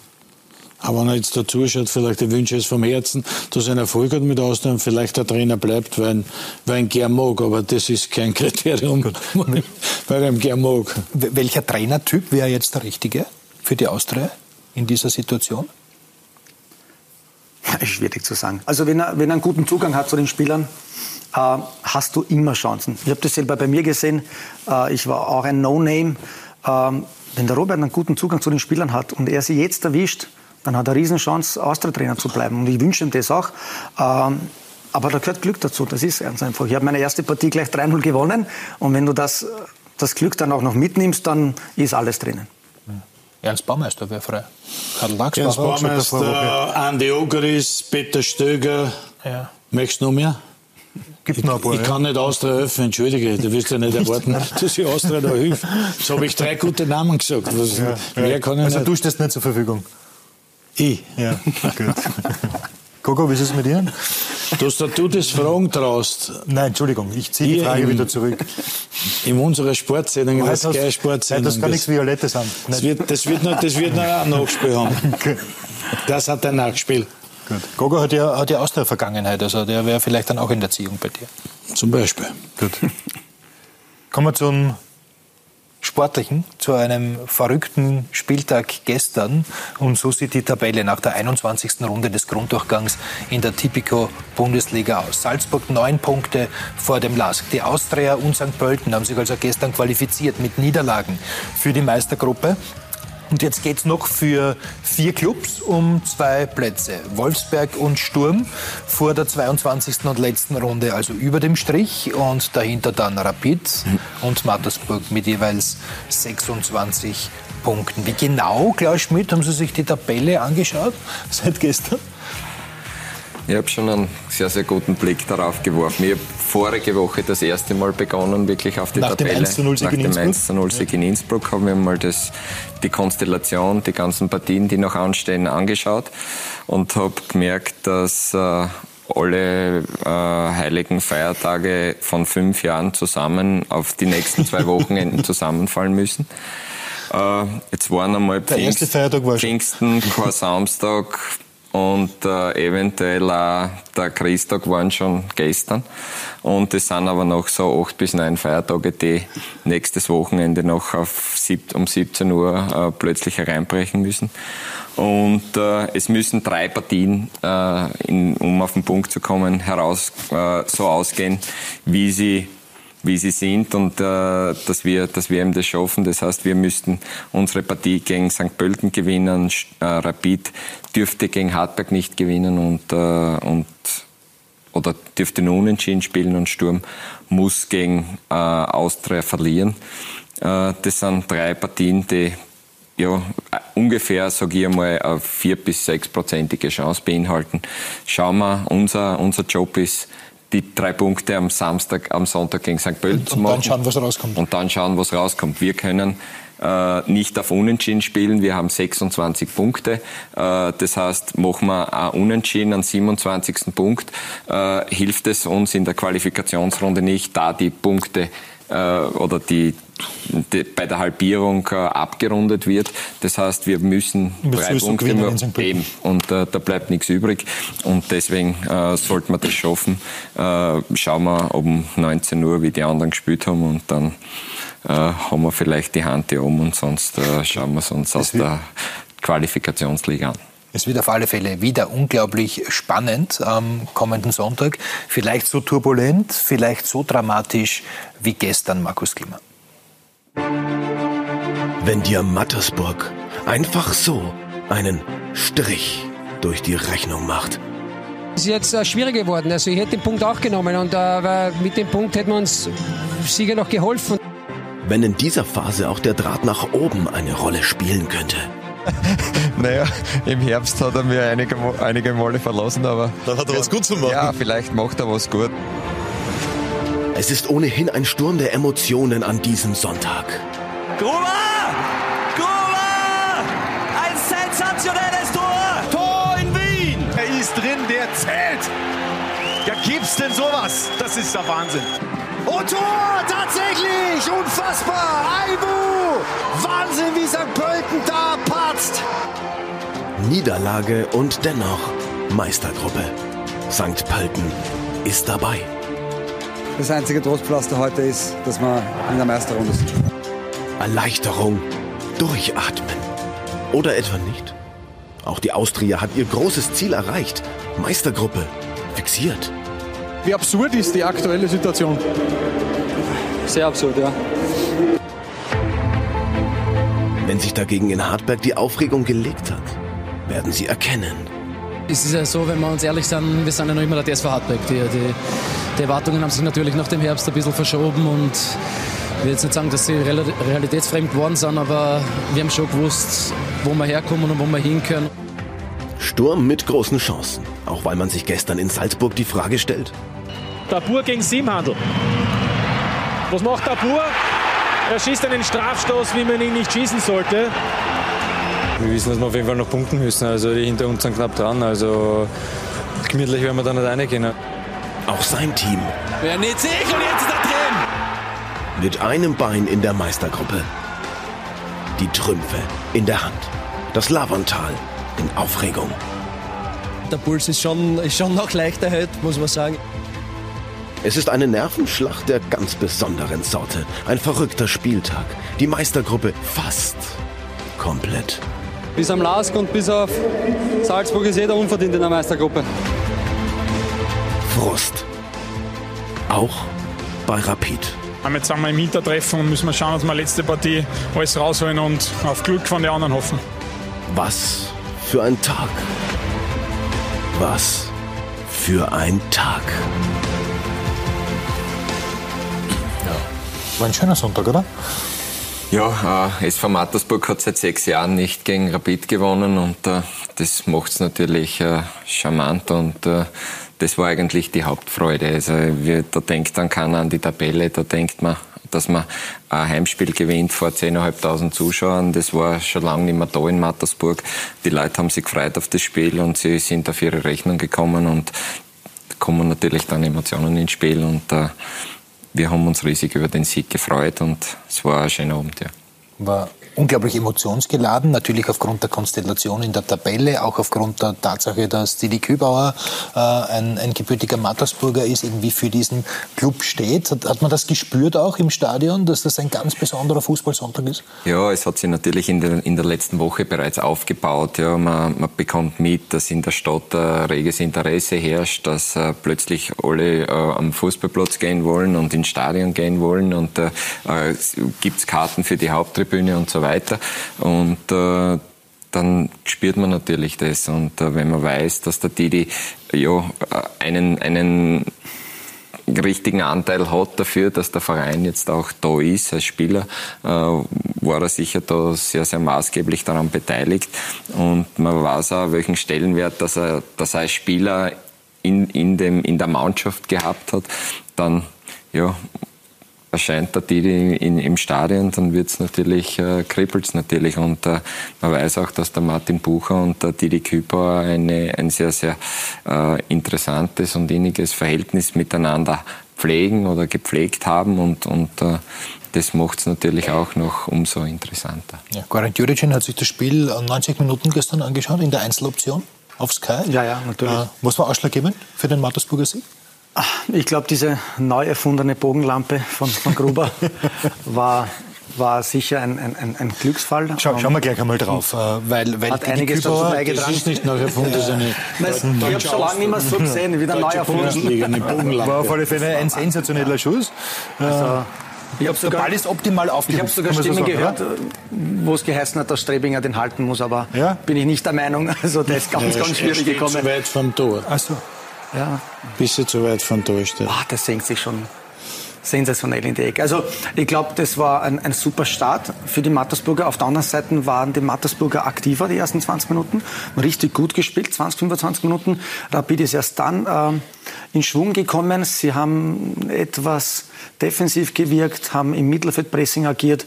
Aber wenn er jetzt dazu schaut, vielleicht der Wünsche ist vom Herzen, dass er einen Erfolg hat mit Austria und vielleicht der Trainer bleibt, weil, weil er ihn gern mag. Aber das ist kein *laughs* Kriterium, weil er ihn gern mag. Welcher Trainertyp wäre jetzt der richtige für die Austria in dieser Situation? Schwierig zu sagen. Also wenn er, wenn er einen guten Zugang hat zu den Spielern, äh, hast du immer Chancen. Ich habe das selber bei mir gesehen. Äh, ich war auch ein No-Name. Ähm, wenn der Robert einen guten Zugang zu den Spielern hat und er sie jetzt erwischt, dann hat er eine Riesenchance, Austria-Trainer zu bleiben. Und ich wünsche ihm das auch. Ähm, aber da gehört Glück dazu, das ist ganz einfach. Ich habe meine erste Partie gleich 3-0 gewonnen und wenn du das, das Glück dann auch noch mitnimmst, dann ist alles drinnen. Ernst Baumeister wäre frei. Karl Lachsbacher Ernst Baumeister, Andi Ogeris, Peter Stöger. Ja. Möchtest du noch mehr? Gibt noch ein paar, ich, ich kann nicht Austria helfen, entschuldige, du willst ja nicht *laughs* erwarten, dass ich Austria da hilft. Jetzt habe ich drei gute Namen gesagt. Was, ja, mehr kann ich also nicht. du stehst nicht zur Verfügung? Ich? Ja, gut. Coco, wie ist es mit dir? Dass du das Fragen traust. Nein, Entschuldigung, ich ziehe die Frage im, wieder zurück. In unserer Sportsendung, in der Sky Sportsendung. Das kann nichts Violettes haben. Das wird, das wird noch, das wird noch ein Nachspiel haben. *laughs* Das hat ein Nachspiel. Gut. Gogo hat ja, hat ja aus der Vergangenheit, also der wäre vielleicht dann auch in der Erziehung bei dir. Zum Beispiel. Gut. Kommen wir zum Sportlichen zu einem verrückten Spieltag gestern. Und so sieht die Tabelle nach der 21. Runde des Grunddurchgangs in der Tipico-Bundesliga aus. Salzburg neun Punkte vor dem LASK. Die Austria und St. Pölten haben sich also gestern qualifiziert mit Niederlagen für die Meistergruppe. Und jetzt geht es noch für vier Clubs um zwei Plätze. Wolfsberg und Sturm vor der 22. und letzten Runde, also über dem Strich. Und dahinter dann Rapid und Mattersburg mit jeweils 26 Punkten. Wie genau, Klaus Schmidt, haben Sie sich die Tabelle angeschaut *laughs* seit gestern? Ich habe schon einen sehr, sehr guten Blick darauf geworfen. Ich habe vorige Woche das erste Mal begonnen, wirklich auf die Nach Tabelle. Dem 1 -0 Nach dem 1 zu 0 Sieg in Innsbruck haben wir mal das, die Konstellation, die ganzen Partien, die noch anstehen, angeschaut und habe gemerkt, dass äh, alle äh, heiligen Feiertage von fünf Jahren zusammen auf die nächsten zwei *laughs* Wochenenden zusammenfallen müssen. Äh, jetzt waren einmal Pfingst, Pfingsten, kein Samstag, und äh, eventuell auch der Christtag waren schon gestern. Und es sind aber noch so acht bis neun Feiertage, die nächstes Wochenende noch um 17 Uhr äh, plötzlich hereinbrechen müssen. Und äh, es müssen drei Partien, äh, in, um auf den Punkt zu kommen, heraus äh, so ausgehen, wie sie wie sie sind und äh, dass, wir, dass wir eben das schaffen. Das heißt, wir müssten unsere Partie gegen St. Pölten gewinnen. Äh, Rapid dürfte gegen Hartberg nicht gewinnen und, äh, und oder dürfte nur unentschieden spielen und Sturm muss gegen äh, Austria verlieren. Äh, das sind drei Partien, die ja, ungefähr, sage ich einmal, eine vier- bis sechsprozentige Chance beinhalten. Schauen wir, unser, unser Job ist, die drei Punkte am Samstag, am Sonntag gegen St. Pölten zu machen. Und dann schauen, was rauskommt. Und dann schauen, was rauskommt. Wir können äh, nicht auf Unentschieden spielen. Wir haben 26 Punkte. Äh, das heißt, machen wir ein Unentschieden an 27. Punkt, äh, hilft es uns in der Qualifikationsrunde nicht, da die Punkte oder die, die, bei der Halbierung äh, abgerundet wird. Das heißt, wir müssen drei Punkte nur eben und äh, da bleibt nichts übrig und deswegen äh, sollten wir das schaffen. Äh, schauen wir um 19 Uhr, wie die anderen gespielt haben und dann äh, haben wir vielleicht die Hand hier um und sonst äh, schauen wir es uns aus der Qualifikationsliga an. Es wird auf alle Fälle wieder unglaublich spannend am kommenden Sonntag. Vielleicht so turbulent, vielleicht so dramatisch wie gestern Markus Klima. Wenn dir Mattersburg einfach so einen Strich durch die Rechnung macht. Es ist jetzt äh, schwieriger geworden. Also ich hätte den Punkt auch genommen und äh, mit dem Punkt hätten wir uns sicher noch geholfen. Wenn in dieser Phase auch der Draht nach oben eine Rolle spielen könnte. *laughs* naja, im Herbst hat er mir einige, einige Male verlassen, aber. Dann hat er was gut zu machen. Ja, vielleicht macht er was gut. Es ist ohnehin ein Sturm der Emotionen an diesem Sonntag. Gruber! Gruber! Ein sensationelles Tor! Tor in Wien! Er ist drin, der zählt! Ja, gibt's denn sowas? Das ist der Wahnsinn. Und Tor! Tatsächlich! Unfassbar! Aibu! Wahnsinn, wie St. Pölten da patzt! Niederlage und dennoch Meistergruppe. St. Pölten ist dabei. Das einzige Trostpflaster heute ist, dass wir in der Meisterrunde sind. Erleichterung, durchatmen. Oder etwa nicht? Auch die Austria hat ihr großes Ziel erreicht. Meistergruppe fixiert. Wie absurd ist die aktuelle Situation? Sehr absurd, ja. Wenn sich dagegen in Hartberg die Aufregung gelegt hat, werden sie erkennen. Es ist ja so, wenn wir uns ehrlich sind, wir sind ja noch immer der TSV Hartberg. Die, die, die Erwartungen haben sich natürlich nach dem Herbst ein bisschen verschoben und ich will jetzt nicht sagen, dass sie realitätsfremd geworden sind, aber wir haben schon gewusst, wo wir herkommen und wo wir hinkönnen. Sturm mit großen Chancen, auch weil man sich gestern in Salzburg die Frage stellt. Tabur gegen Simhandel. Was macht Tabur? Er schießt einen Strafstoß, wie man ihn nicht schießen sollte. Wir wissen, dass wir auf jeden Fall noch punkten müssen. Also die hinter uns sind knapp dran. Also gemütlich werden wir da nicht reingehen. Auch sein Team. Wer nicht sich und jetzt ist er drin. Mit einem Bein in der Meistergruppe. Die Trümpfe in der Hand. Das Lavontal in Aufregung. Der Puls ist schon, ist schon noch leichter heute, muss man sagen. Es ist eine Nervenschlacht der ganz besonderen Sorte. Ein verrückter Spieltag. Die Meistergruppe fast komplett. Bis am Lask und bis auf Salzburg ist jeder unverdient in der Meistergruppe. Frust. Auch bei Rapid. Jetzt sind wir im Hintertreffen und müssen wir schauen, dass wir letzte Partie alles rausholen und auf Glück von den anderen hoffen. Was für ein Tag. Was für ein Tag. War ein schöner Sonntag, oder? Ja, äh, SV Mattersburg hat seit sechs Jahren nicht gegen Rapid gewonnen und äh, das macht es natürlich äh, charmant und äh, das war eigentlich die Hauptfreude. Also wir, da denkt dann keiner an die Tabelle, da denkt man, dass man ein Heimspiel gewinnt vor 10.500 Zuschauern. Das war schon lange nicht mehr da in Mattersburg. Die Leute haben sich gefreut auf das Spiel und sie sind auf ihre Rechnung gekommen und kommen natürlich dann Emotionen ins Spiel und äh, wir haben uns riesig über den Sieg gefreut und es war ein schöner Abend. Ja. War unglaublich emotionsgeladen, natürlich aufgrund der Konstellation in der Tabelle, auch aufgrund der Tatsache, dass Didi Kübauer äh, ein, ein gebürtiger Mattersburger ist, irgendwie für diesen Club steht. Hat, hat, man das gespürt auch im Stadion, dass das ein ganz besonderer Fußballsonntag ist? Ja, es hat sich natürlich in der, in der letzten Woche bereits aufgebaut. Ja, man, man bekommt mit, dass in der Stadt ein reges Interesse herrscht, dass äh, plötzlich alle äh, am Fußballplatz gehen wollen und ins Stadion gehen wollen und äh, äh gibt es Karten für die Haupttribüne und so weiter weiter. Und äh, dann spürt man natürlich das. Und äh, wenn man weiß, dass der Didi ja, einen, einen richtigen Anteil hat dafür, dass der Verein jetzt auch da ist als Spieler, äh, war er sicher da sehr, sehr maßgeblich daran beteiligt. Und man weiß auch, welchen Stellenwert dass er, dass er als Spieler in, in, dem, in der Mannschaft gehabt hat. Dann ja, erscheint der Didi in, im Stadion, dann wird's natürlich, äh, kribbelt's natürlich. Und äh, man weiß auch, dass der Martin Bucher und der Didi Küper eine, ein sehr, sehr äh, interessantes und inniges Verhältnis miteinander pflegen oder gepflegt haben und, und äh, das macht es natürlich auch noch umso interessanter. Ja, Goran Juricin hat sich das Spiel 90 Minuten gestern angeschaut in der Einzeloption auf Sky. Ja, ja, natürlich. Äh, was war ausschlaggebend für den Mattersburger Sieg? Ich glaube, diese neu erfundene Bogenlampe von, von Gruber *laughs* war, war sicher ein, ein, ein Glücksfall. Schau, schauen wir gleich einmal drauf, äh, weil, weil hat einiges dazu beigetragen. Das ist nicht neu erfunden, das ist eine *laughs* ich habe schon lange nicht mehr so gesehen, wieder neu erfunden. War auf alle Fälle ein sensationeller Schuss. Also, ich habe sogar, Ball ist optimal Ich habe sogar Stimmen so gehört, wo es geheißen hat, dass Strebinger den halten muss, aber ja? bin ich nicht der Meinung. *laughs* Also der ist ganz, ja, ganz schwierig gekommen. Zu weit vom Tor. Ach so. Ja. Ein bisschen zu weit von Tor steht. Ach, das senkt sich schon sensationell in die Ecke. Also ich glaube, das war ein, ein, super Start für die Mattersburger. Auf der anderen Seite waren die Mattersburger aktiver die ersten 20 Minuten. Richtig gut gespielt, 20, 25 Minuten. Rapid ist erst dann äh, in Schwung gekommen. Sie haben etwas defensiv gewirkt, haben im Mittelfeldpressing agiert.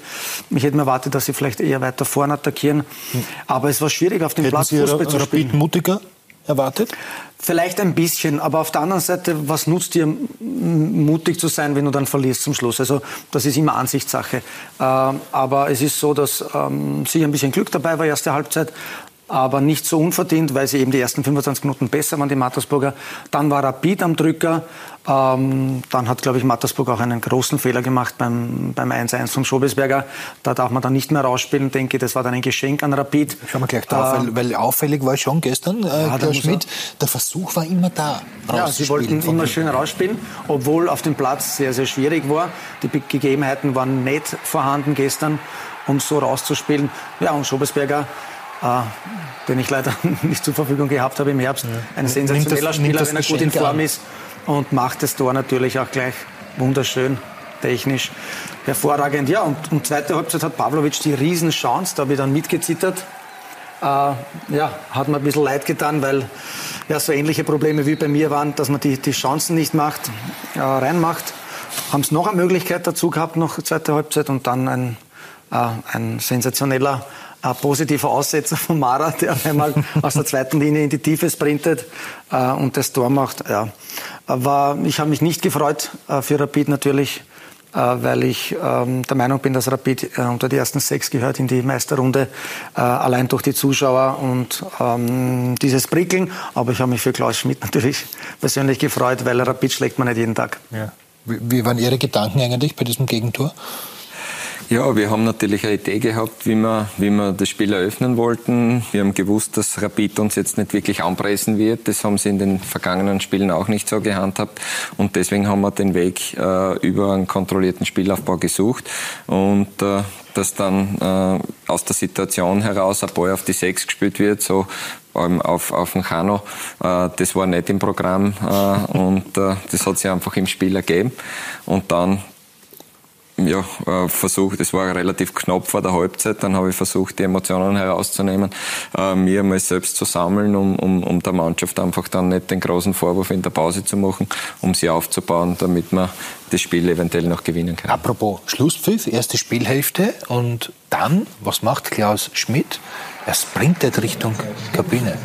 Ich hätte mir erwartet, dass sie vielleicht eher weiter vorne attackieren. Hm. Aber es war schwierig, auf dem Hätten Platz sie Fußball zu spielen. Rapid mutiger erwartet? Vielleicht ein bisschen, aber auf der anderen Seite, was nutzt dir, mutig zu sein, wenn du dann verlierst zum Schluss? Also das ist immer Ansichtssache. Ähm, aber es ist so, dass ähm, sicher ein bisschen Glück dabei war, erste Halbzeit aber nicht so unverdient, weil sie eben die ersten 25 Minuten besser waren, die Mattersburger. Dann war Rapid am Drücker. Ähm, dann hat, glaube ich, Mattersburg auch einen großen Fehler gemacht beim, beim 1-1 von Schobesberger. Da darf man dann nicht mehr rausspielen, denke ich. Das war dann ein Geschenk an Rapid. Schauen wir gleich drauf, weil, weil, auffällig war schon gestern, äh, ja, Schmidt, der Versuch war immer da. Ja, sie wollten immer schön rausspielen, obwohl auf dem Platz sehr, sehr schwierig war. Die Gegebenheiten waren nicht vorhanden gestern, um so rauszuspielen. Ja, und Schobesberger den ich leider *laughs* nicht zur Verfügung gehabt habe im Herbst. Ein sensationeller das, Spieler, wenn er gut in Form an. ist und macht das Tor natürlich auch gleich wunderschön, technisch hervorragend. Ja, und, und zweite Halbzeit hat Pavlovic die Riesenchance, da habe ich dann mitgezittert. Äh, ja, hat mir ein bisschen leid getan, weil ja, so ähnliche Probleme wie bei mir waren, dass man die, die Chancen nicht macht, äh, reinmacht. Haben es noch eine Möglichkeit dazu gehabt, noch zweite Halbzeit und dann ein, äh, ein sensationeller ein positiver Aussetzer von Mara, der *laughs* einmal aus der zweiten Linie in die Tiefe sprintet äh, und das Tor macht. Ja. Aber ich habe mich nicht gefreut äh, für Rapid natürlich, äh, weil ich ähm, der Meinung bin, dass Rapid äh, unter die ersten sechs gehört in die Meisterrunde, äh, allein durch die Zuschauer und ähm, dieses Prickeln. Aber ich habe mich für Klaus Schmidt *laughs* natürlich persönlich gefreut, weil Rapid schlägt man nicht jeden Tag. Ja. Wie waren Ihre Gedanken eigentlich bei diesem Gegentor? Ja, wir haben natürlich eine Idee gehabt, wie wir, wie wir das Spiel eröffnen wollten. Wir haben gewusst, dass Rapid uns jetzt nicht wirklich anpressen wird. Das haben sie in den vergangenen Spielen auch nicht so gehandhabt. Und deswegen haben wir den Weg äh, über einen kontrollierten Spielaufbau gesucht. Und äh, dass dann äh, aus der Situation heraus ein Ball auf die Sechs gespielt wird, so ähm, auf, auf den Kano. Äh, das war nicht im Programm äh, und äh, das hat sich einfach im Spiel ergeben. Und dann ja, äh, versucht, es war relativ knapp vor der Halbzeit, dann habe ich versucht, die Emotionen herauszunehmen, äh, mir mal selbst zu sammeln, um, um, um der Mannschaft einfach dann nicht den großen Vorwurf in der Pause zu machen, um sie aufzubauen, damit man das Spiel eventuell noch gewinnen kann. Apropos Schlusspfiff, erste Spielhälfte und dann, was macht Klaus Schmidt? Er sprintet Richtung Kabine.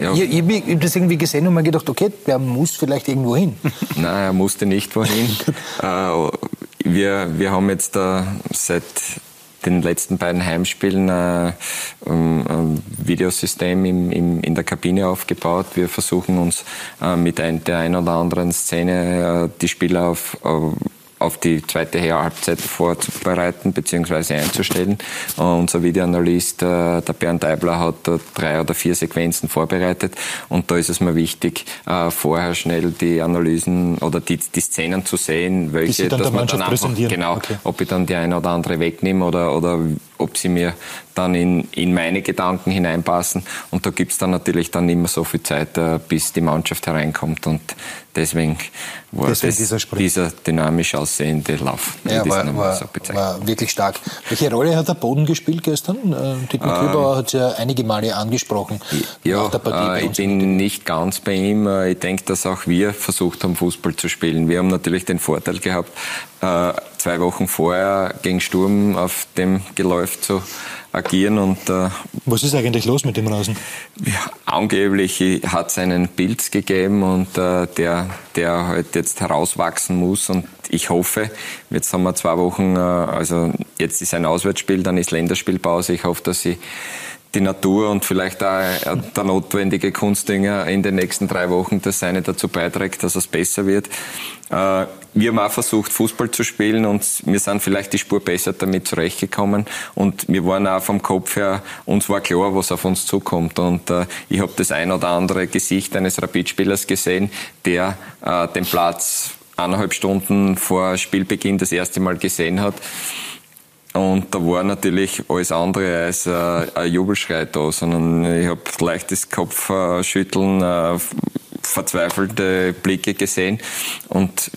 Ja. Ich, ich, ich habe das irgendwie gesehen und mir gedacht, okay, der muss vielleicht irgendwo hin. *laughs* Nein, er musste nicht wohin. *laughs* äh, wir, wir haben jetzt äh, seit den letzten beiden Heimspielen äh, ein Videosystem im, im, in der Kabine aufgebaut. Wir versuchen uns äh, mit ein, der einen oder anderen Szene äh, die Spieler auf, auf auf die zweite Halbzeit vorzubereiten bzw. einzustellen. Uh, unser Videoanalyst, uh, der Bernd Eibler, hat uh, drei oder vier Sequenzen vorbereitet und da ist es mir wichtig, äh, vorher schnell die Analysen oder die, die Szenen zu sehen, welche, dass man dann einfach, genau, okay. ob ich dann die eine oder andere wegnehme oder, oder ob sie mir dann in, in meine Gedanken hineinpassen. Und da gibt es dann natürlich dann immer so viel Zeit, äh, bis die Mannschaft hereinkommt. Und deswegen war deswegen dieser, dieser, dynamisch aussehende Lauf. Ja, war, war, so war, wirklich stark. Welche Rolle hat der Boden gespielt gestern? Äh, Dietmar ähm, Kübauer hat es ja einige Male angesprochen. Ja, äh, ich bin nicht ganz bei ihm. Äh, ich denke, dass auch wir versucht haben, Fußball zu spielen. Wir haben natürlich den Vorteil gehabt, äh, zwei Wochen vorher gegen Sturm auf dem Geläuf zu agieren. Und, äh, Was ist eigentlich los mit dem Rasen? Ja, angeblich hat es einen Pilz gegeben und äh, der, der halt jetzt herauswachsen muss. Und ich hoffe, jetzt haben wir zwei Wochen, äh, also jetzt ist ein Auswärtsspiel, dann ist Länderspielpause. Ich hoffe, dass sie die Natur und vielleicht auch äh, der notwendige Kunstdünger in den nächsten drei Wochen das seine dazu beiträgt, dass es besser wird. Äh, wir haben auch versucht, Fußball zu spielen und wir sind vielleicht die Spur besser damit zurechtgekommen. Und wir waren auch vom Kopf her, uns war klar, was auf uns zukommt. Und äh, ich habe das ein oder andere Gesicht eines Rapidspielers gesehen, der den Platz eineinhalb Stunden vor Spielbeginn das erste Mal gesehen hat und da war natürlich alles andere als äh, ein Jubelschrei da, sondern ich habe leichtes Kopfschütteln, äh, verzweifelte Blicke gesehen und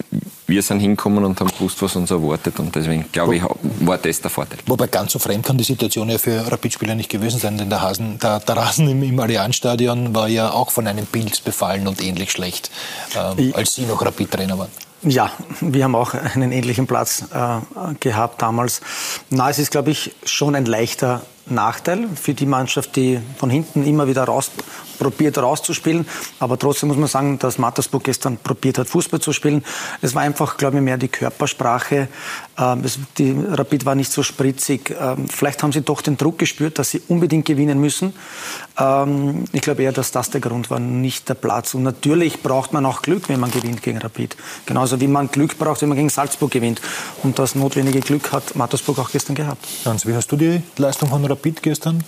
wir sind hingekommen und haben gewusst, was uns erwartet und deswegen glaube ich, war das der Vorteil. Wobei ganz so fremd kann die Situation ja für Rapidspieler nicht gewesen sein, denn der, Hasen, der, der Rasen im, im Allianzstadion war ja auch von einem Pilz befallen und ähnlich schlecht, ähm, als Sie noch Rapid-Trainer waren. Ja, wir haben auch einen ähnlichen Platz äh, gehabt damals. Na, es ist, glaube ich, schon ein leichter Nachteil für die Mannschaft, die von hinten immer wieder raus probiert rauszuspielen. Aber trotzdem muss man sagen, dass Mattersburg gestern probiert hat, Fußball zu spielen. Es war einfach, glaube ich, mehr die Körpersprache. Ähm, die Rapid war nicht so spritzig. Ähm, vielleicht haben sie doch den Druck gespürt, dass sie unbedingt gewinnen müssen. Ähm, ich glaube eher, dass das der Grund war, nicht der Platz. Und natürlich braucht man auch Glück, wenn man gewinnt gegen Rapid. Genauso wie man Glück braucht, wenn man gegen Salzburg gewinnt. Und das notwendige Glück hat Mattersburg auch gestern gehabt. Hans, wie hast du die Leistung von Rapid gestern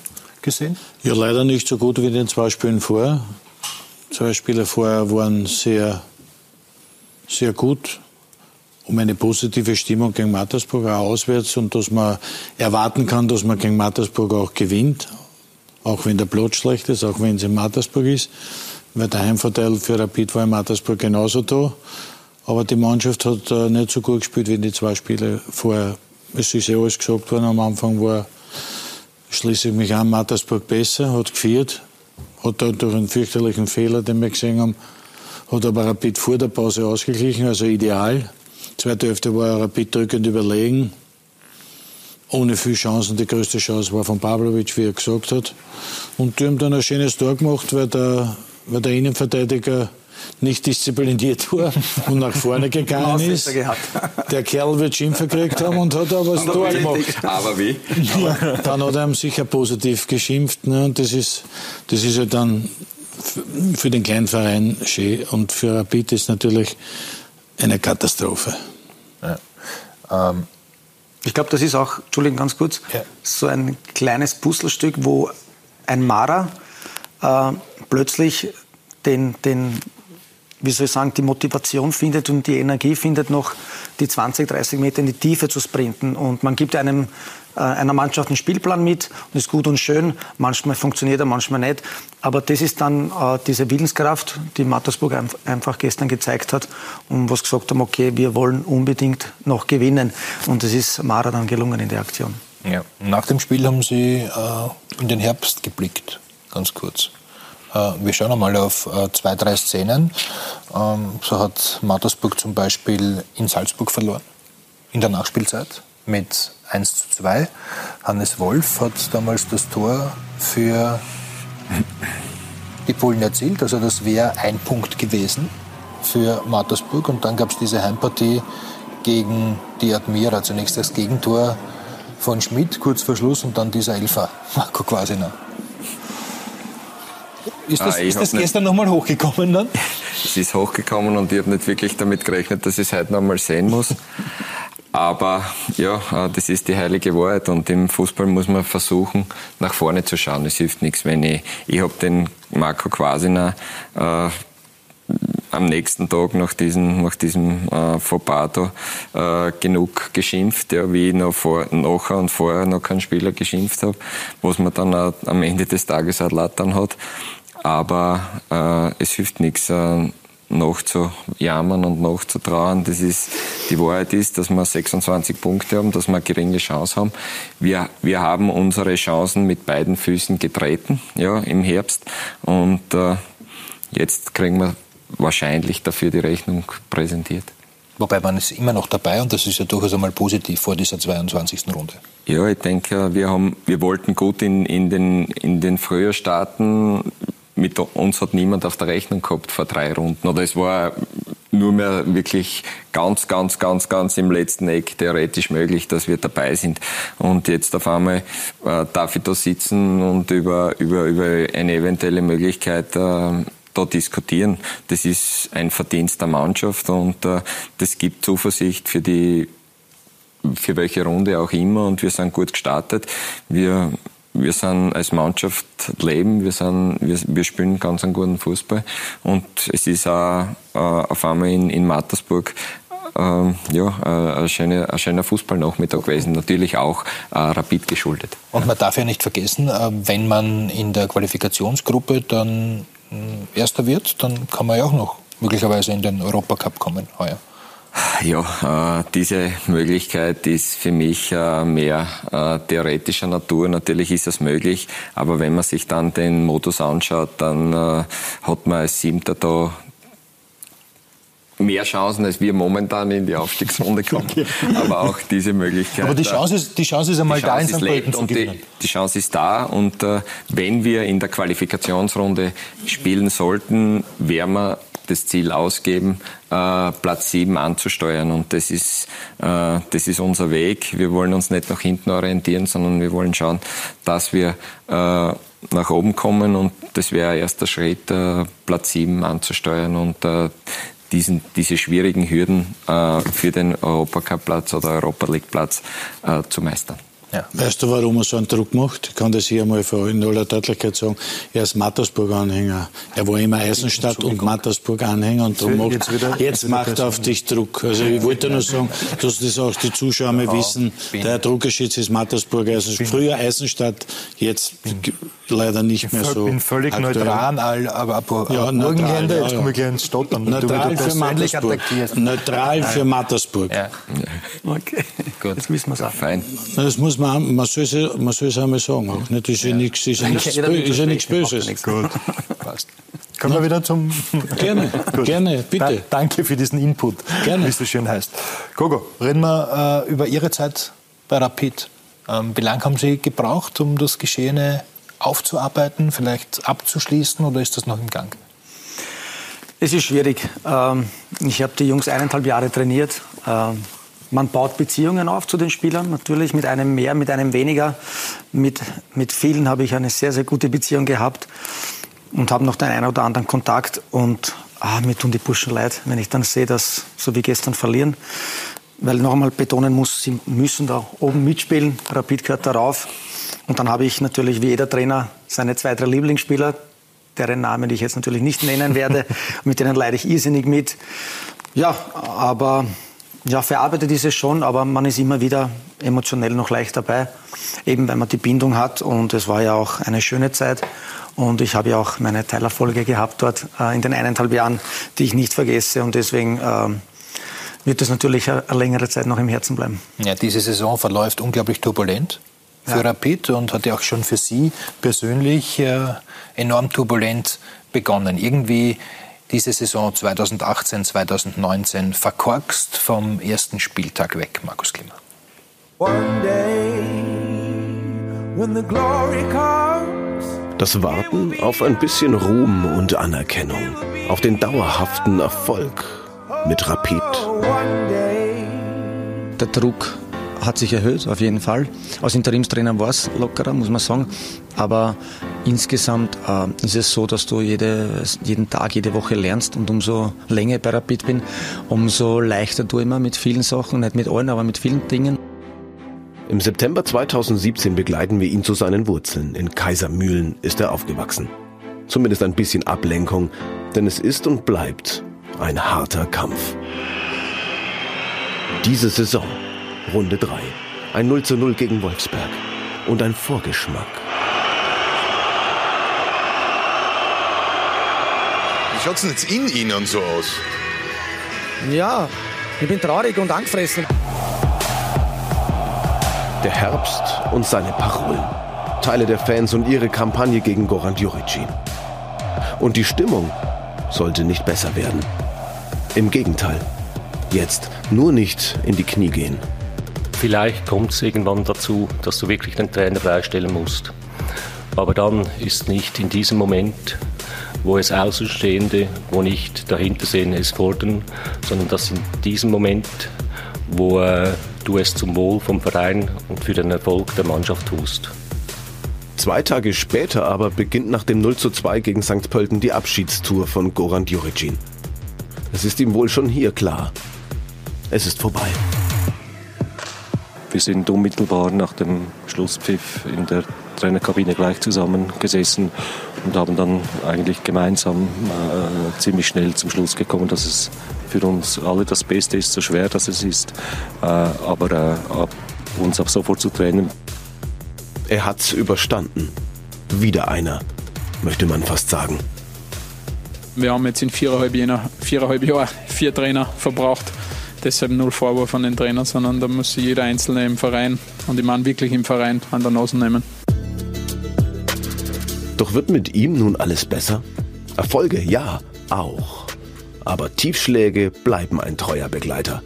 gesehen? Ja, leider nicht so gut wie in den zwei Spielen vorher. Zwei Spiele vorher waren sehr, sehr gut, um eine positive Stimmung gegen Mattersburg auch auswärts und dass man erwarten kann, dass man gegen Mattersburg auch gewinnt, auch wenn der Platz schlecht ist, auch wenn es in Mattersburg ist, weil der Heimvorteil für Rapid war in Mattersburg genauso da. Aber die Mannschaft hat äh, nicht so gut gespielt wie in die zwei Spiele vorher. Es ist ja alles gesagt worden, am Anfang war schließe ich mich an, Mattersburg besser, hat geführt, hat da durch einen fürchterlichen Fehler, den wir gesehen haben, hat aber Rapid vor der Pause ausgeglichen, also ideal. Zweite Hälfte war Rapid drückend überlegen, ohne viel Chancen. Die größte Chance war von Pavlovic, wie er gesagt hat. Und die haben dann ein schönes Tor gemacht, weil der, weil der Innenverteidiger nicht diszipliniert war *laughs* und nach vorne gegangen ist. *laughs* Der Kerl wird Schimpfe gekriegt haben und hat aber *laughs* das Tor gemacht. Aber wie? Ja, dann hat er ihm sicher positiv geschimpft. Ne? Und das ist, das ist ja dann für den kleinen Verein schön. Und für Rapid ist natürlich eine Katastrophe. Ja. Ähm. Ich glaube, das ist auch, Entschuldigung, ganz kurz, ja. so ein kleines Puzzlestück, wo ein Mara äh, plötzlich den, den wie soll ich sagen, die Motivation findet und die Energie findet, noch die 20, 30 Meter in die Tiefe zu sprinten. Und man gibt einem, äh, einer Mannschaft einen Spielplan mit und ist gut und schön. Manchmal funktioniert er, manchmal nicht. Aber das ist dann äh, diese Willenskraft, die Mattersburg einfach gestern gezeigt hat und was gesagt haben, okay, wir wollen unbedingt noch gewinnen. Und es ist Mara dann gelungen in der Aktion. Ja. Nach dem Spiel haben Sie äh, in den Herbst geblickt, ganz kurz. Äh, wir schauen einmal auf äh, zwei, drei Szenen. Ähm, so hat Mattersburg zum Beispiel in Salzburg verloren, in der Nachspielzeit mit 1 zu 2. Hannes Wolf hat damals das Tor für die Polen erzielt. Also das wäre ein Punkt gewesen für Mattersburg. Und dann gab es diese Heimpartie gegen die Admira. Zunächst das Gegentor von Schmidt kurz vor Schluss und dann dieser Elfer, Marco Quasina. Ist das, ah, ist das gestern nochmal hochgekommen dann? *laughs* Es ist hochgekommen und ich habe nicht wirklich damit gerechnet, dass ich es heute nochmal sehen muss. Aber ja, äh, das ist die heilige Wahrheit und im Fußball muss man versuchen, nach vorne zu schauen. Es hilft nichts, wenn ich, ich habe den Marco Quasina äh, am nächsten Tag nach diesem, nach diesem äh, Fobato äh, genug geschimpft, ja, wie ich noch vor, nachher und vorher noch keinen Spieler geschimpft habe, was man dann am Ende des Tages auch lattern hat. Aber äh, es hilft nichts. Äh, noch zu jammern und noch zu trauern. Das ist, die Wahrheit ist, dass wir 26 Punkte haben, dass wir eine geringe Chance haben. Wir, wir haben unsere Chancen mit beiden Füßen getreten, ja, im Herbst. Und äh, jetzt kriegen wir wahrscheinlich dafür die Rechnung präsentiert. Wobei man ist immer noch dabei und das ist ja durchaus einmal positiv vor dieser 22. Runde. Ja, ich denke, wir, haben, wir wollten gut in, in, den, in den Frühjahr starten mit uns hat niemand auf der Rechnung gehabt vor drei Runden. Oder es war nur mehr wirklich ganz, ganz, ganz, ganz im letzten Eck theoretisch möglich, dass wir dabei sind. Und jetzt auf einmal äh, darf ich da sitzen und über, über, über eine eventuelle Möglichkeit äh, da diskutieren. Das ist ein Verdienst der Mannschaft und äh, das gibt Zuversicht für die für welche Runde auch immer und wir sind gut gestartet. Wir wir sind als Mannschaft leben, wir, sind, wir, wir spielen ganz einen guten Fußball und es ist auch äh, auf einmal in, in Mattersburg ähm, ja, äh, ein, schöner, ein schöner Fußballnachmittag gewesen, natürlich auch äh, Rapid geschuldet. Und man darf ja nicht vergessen, äh, wenn man in der Qualifikationsgruppe dann äh, Erster wird, dann kann man ja auch noch möglicherweise in den Europacup kommen heuer. Ja, äh, diese Möglichkeit ist für mich äh, mehr äh, theoretischer Natur. Natürlich ist es möglich, aber wenn man sich dann den Modus anschaut, dann hat man als Siebter da mehr Chancen, als wir momentan in die Aufstiegsrunde *laughs* kommen. Okay. Aber auch diese Möglichkeit. Aber die Chance ist, die Chance ist einmal da, in St. Pölten zu gewinnen. Die, die, Chance ist da und äh, wenn wir in der Qualifikationsrunde spielen sollten, werden wir das Ziel ausgeben, äh, Platz 7 anzusteuern. Und das ist, äh, das ist unser Weg. Wir wollen uns nicht nach hinten orientieren, sondern wir wollen schauen, dass wir äh, nach oben kommen. Und das wäre ein erster Schritt, äh, Platz 7 anzusteuern und äh, diesen, diese schwierigen Hürden äh, für den Europacup-Platz oder Europa League-Platz zu meistern. Ja. Weißt du, warum er so einen Druck macht? Ich kann das hier einmal in aller Deutlichkeit sagen. Er ist Mattersburg-Anhänger. Er war immer Eisenstadt und Mattersburg-Anhänger und darum macht, jetzt, wieder, jetzt macht er auf dich Druck. Also ich wollte nur sagen, dass das auch die Zuschauer mal wissen. Der Druckerschütz ist Mattersburg, Eisenstadt. Früher Eisenstadt, jetzt leider nicht mehr so. Ich bin völlig aktuell. neutral, aber ab ja, neutral, jetzt ja, komme ich gleich ins Stottern. Neutral für Mattersburg. Neutral für Mattersburg. Ja. Okay, gut. Jetzt wissen wir es auch. Fein. Das muss man man, man soll es man soll's einmal sagen. Auch, nicht? Das ist ja, nichts, ist ja nichts, ist ja nichts Böses. Gut, passt. Kommen wir wieder zum. Gerne, *laughs* gerne, bitte. Da, danke für diesen Input, gerne. wie es so schön heißt. Gogo, reden wir äh, über Ihre Zeit bei Rapid. Ähm, wie lange haben Sie gebraucht, um das Geschehene aufzuarbeiten, vielleicht abzuschließen oder ist das noch im Gang? Es ist schwierig. Ähm, ich habe die Jungs eineinhalb Jahre trainiert. Ähm, man baut Beziehungen auf zu den Spielern, natürlich mit einem mehr, mit einem weniger. Mit, mit vielen habe ich eine sehr, sehr gute Beziehung gehabt und habe noch den einen oder anderen Kontakt. Und ah, mir tun die Burschen leid, wenn ich dann sehe, dass so wie gestern verlieren. Weil noch einmal betonen muss, sie müssen da oben mitspielen. Rapid gehört darauf. Und dann habe ich natürlich wie jeder Trainer seine zwei, drei Lieblingsspieler, deren Namen ich jetzt natürlich nicht nennen werde. *laughs* mit denen leide ich irrsinnig mit. Ja, aber ja, verarbeitet ist es schon, aber man ist immer wieder emotionell noch leicht dabei, eben weil man die Bindung hat und es war ja auch eine schöne Zeit und ich habe ja auch meine Teilerfolge gehabt dort äh, in den eineinhalb Jahren, die ich nicht vergesse und deswegen äh, wird es natürlich eine längere Zeit noch im Herzen bleiben. Ja, diese Saison verläuft unglaublich turbulent für ja. Rapid und hat ja auch schon für Sie persönlich äh, enorm turbulent begonnen. Irgendwie diese Saison 2018, 2019 verkorkst vom ersten Spieltag weg, Markus Klima. One day, when the glory comes, Das Warten auf ein bisschen Ruhm und Anerkennung, auf den dauerhaften Erfolg mit Rapid. Der Druck hat sich erhöht, auf jeden Fall. Als Interimstrainer war es lockerer, muss man sagen. Aber insgesamt äh, ist es so, dass du jede, jeden Tag, jede Woche lernst und umso länger ich bei Rapid bin, umso leichter du immer mit vielen Sachen, nicht mit allen, aber mit vielen Dingen. Im September 2017 begleiten wir ihn zu seinen Wurzeln. In Kaisermühlen ist er aufgewachsen. Zumindest ein bisschen Ablenkung, denn es ist und bleibt ein harter Kampf. Diese Saison, Runde 3, ein 0 zu 0 gegen Wolfsberg und ein Vorgeschmack. Wie schaut es denn jetzt in Ihnen so aus? Ja, ich bin traurig und angefressen. Der Herbst und seine Parolen. Teile der Fans und ihre Kampagne gegen Goran Djuricin. Und die Stimmung sollte nicht besser werden. Im Gegenteil. Jetzt nur nicht in die Knie gehen. Vielleicht kommt es irgendwann dazu, dass du wirklich den Trainer freistellen musst. Aber dann ist nicht in diesem Moment, wo es Außenstehende, wo nicht dahinter sehen, es fordern, sondern dass in diesem Moment, wo äh, du es zum Wohl vom Verein und für den Erfolg der Mannschaft tust. Zwei Tage später aber beginnt nach dem 0 zu 2 gegen St. Pölten die Abschiedstour von Goran Djuricin. Es ist ihm wohl schon hier klar. Es ist vorbei. Wir sind unmittelbar nach dem Schlusspfiff in der Trainerkabine gleich zusammengesessen und haben dann eigentlich gemeinsam äh, ziemlich schnell zum Schluss gekommen, dass es für uns alle das Beste ist, so schwer dass es ist, äh, aber äh, ab, uns ab sofort zu trennen. Er hat's überstanden. Wieder einer, möchte man fast sagen. Wir haben jetzt in viereinhalb, Jahren, viereinhalb Jahren vier Trainer verbraucht. Deshalb null Vorwurf an den Trainer, sondern da muss jeder Einzelne im Verein und ich meine wirklich im Verein an der Nase nehmen. Doch wird mit ihm nun alles besser? Erfolge, ja, auch. Aber Tiefschläge bleiben ein treuer Begleiter.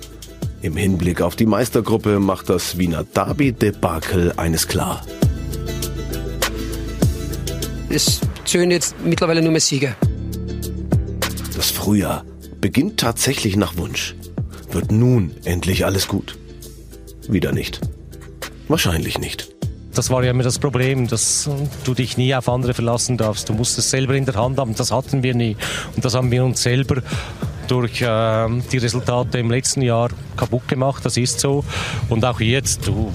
Im Hinblick auf die Meistergruppe macht das Wiener Derby-Debakel eines klar. Es zählen jetzt mittlerweile nur mehr Sieger. Das Frühjahr beginnt tatsächlich nach Wunsch. Wird nun endlich alles gut? Wieder nicht. Wahrscheinlich nicht. Das war ja immer das Problem, dass du dich nie auf andere verlassen darfst. Du musst es selber in der Hand haben. Das hatten wir nie. Und das haben wir uns selber durch äh, die Resultate im letzten Jahr kaputt gemacht. Das ist so. Und auch jetzt, du,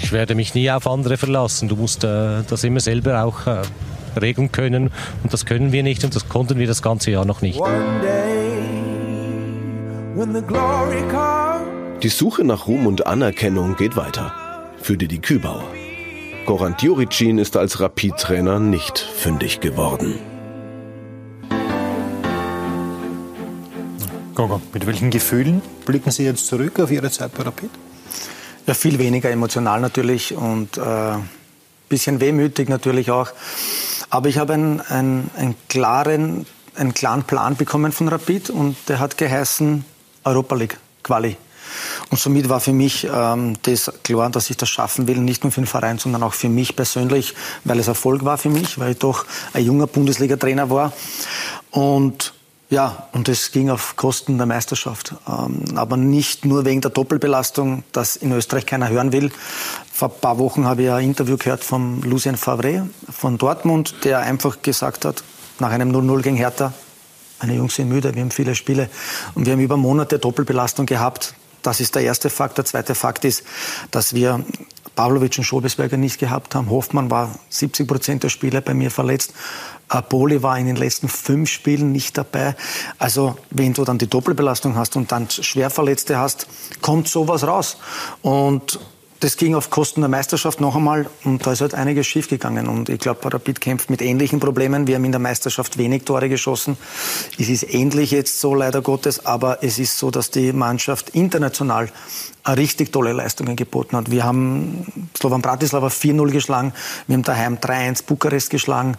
ich werde mich nie auf andere verlassen. Du musst äh, das immer selber auch äh, regeln können. Und das können wir nicht und das konnten wir das ganze Jahr noch nicht. Die Suche nach Ruhm und Anerkennung geht weiter. Für Didi Kübauer. Goran Djuricin ist als Rapid-Trainer nicht fündig geworden. Gogo, mit welchen Gefühlen blicken Sie jetzt zurück auf Ihre Zeit bei Rapid? Ja, viel weniger emotional natürlich und ein äh, bisschen wehmütig natürlich auch. Aber ich habe einen, einen, einen, klaren, einen klaren Plan bekommen von Rapid und der hat geheißen Europa League Quali. Und somit war für mich ähm, das klar, dass ich das schaffen will, nicht nur für den Verein, sondern auch für mich persönlich, weil es Erfolg war für mich, weil ich doch ein junger Bundesliga-Trainer war. Und ja, und es ging auf Kosten der Meisterschaft. Ähm, aber nicht nur wegen der Doppelbelastung, das in Österreich keiner hören will. Vor ein paar Wochen habe ich ein Interview gehört von Lucien Favre von Dortmund, der einfach gesagt hat, nach einem 0-0 gegen Hertha, meine Jungs sind müde, wir haben viele Spiele und wir haben über Monate Doppelbelastung gehabt. Das ist der erste Fakt. Der zweite Fakt ist, dass wir Pavlovic und Schobesberger nicht gehabt haben. Hoffmann war 70 Prozent der Spieler bei mir verletzt. Boli war in den letzten fünf Spielen nicht dabei. Also wenn du dann die Doppelbelastung hast und dann Schwerverletzte hast, kommt sowas raus. Und das ging auf Kosten der Meisterschaft noch einmal und da ist halt einiges schiefgegangen. Und ich glaube, Rapid kämpft mit ähnlichen Problemen. Wir haben in der Meisterschaft wenig Tore geschossen. Es ist ähnlich jetzt so, leider Gottes, aber es ist so, dass die Mannschaft international richtig tolle Leistungen geboten hat. Wir haben Slovan Bratislava 4-0 geschlagen, wir haben daheim 3-1 Bukarest geschlagen.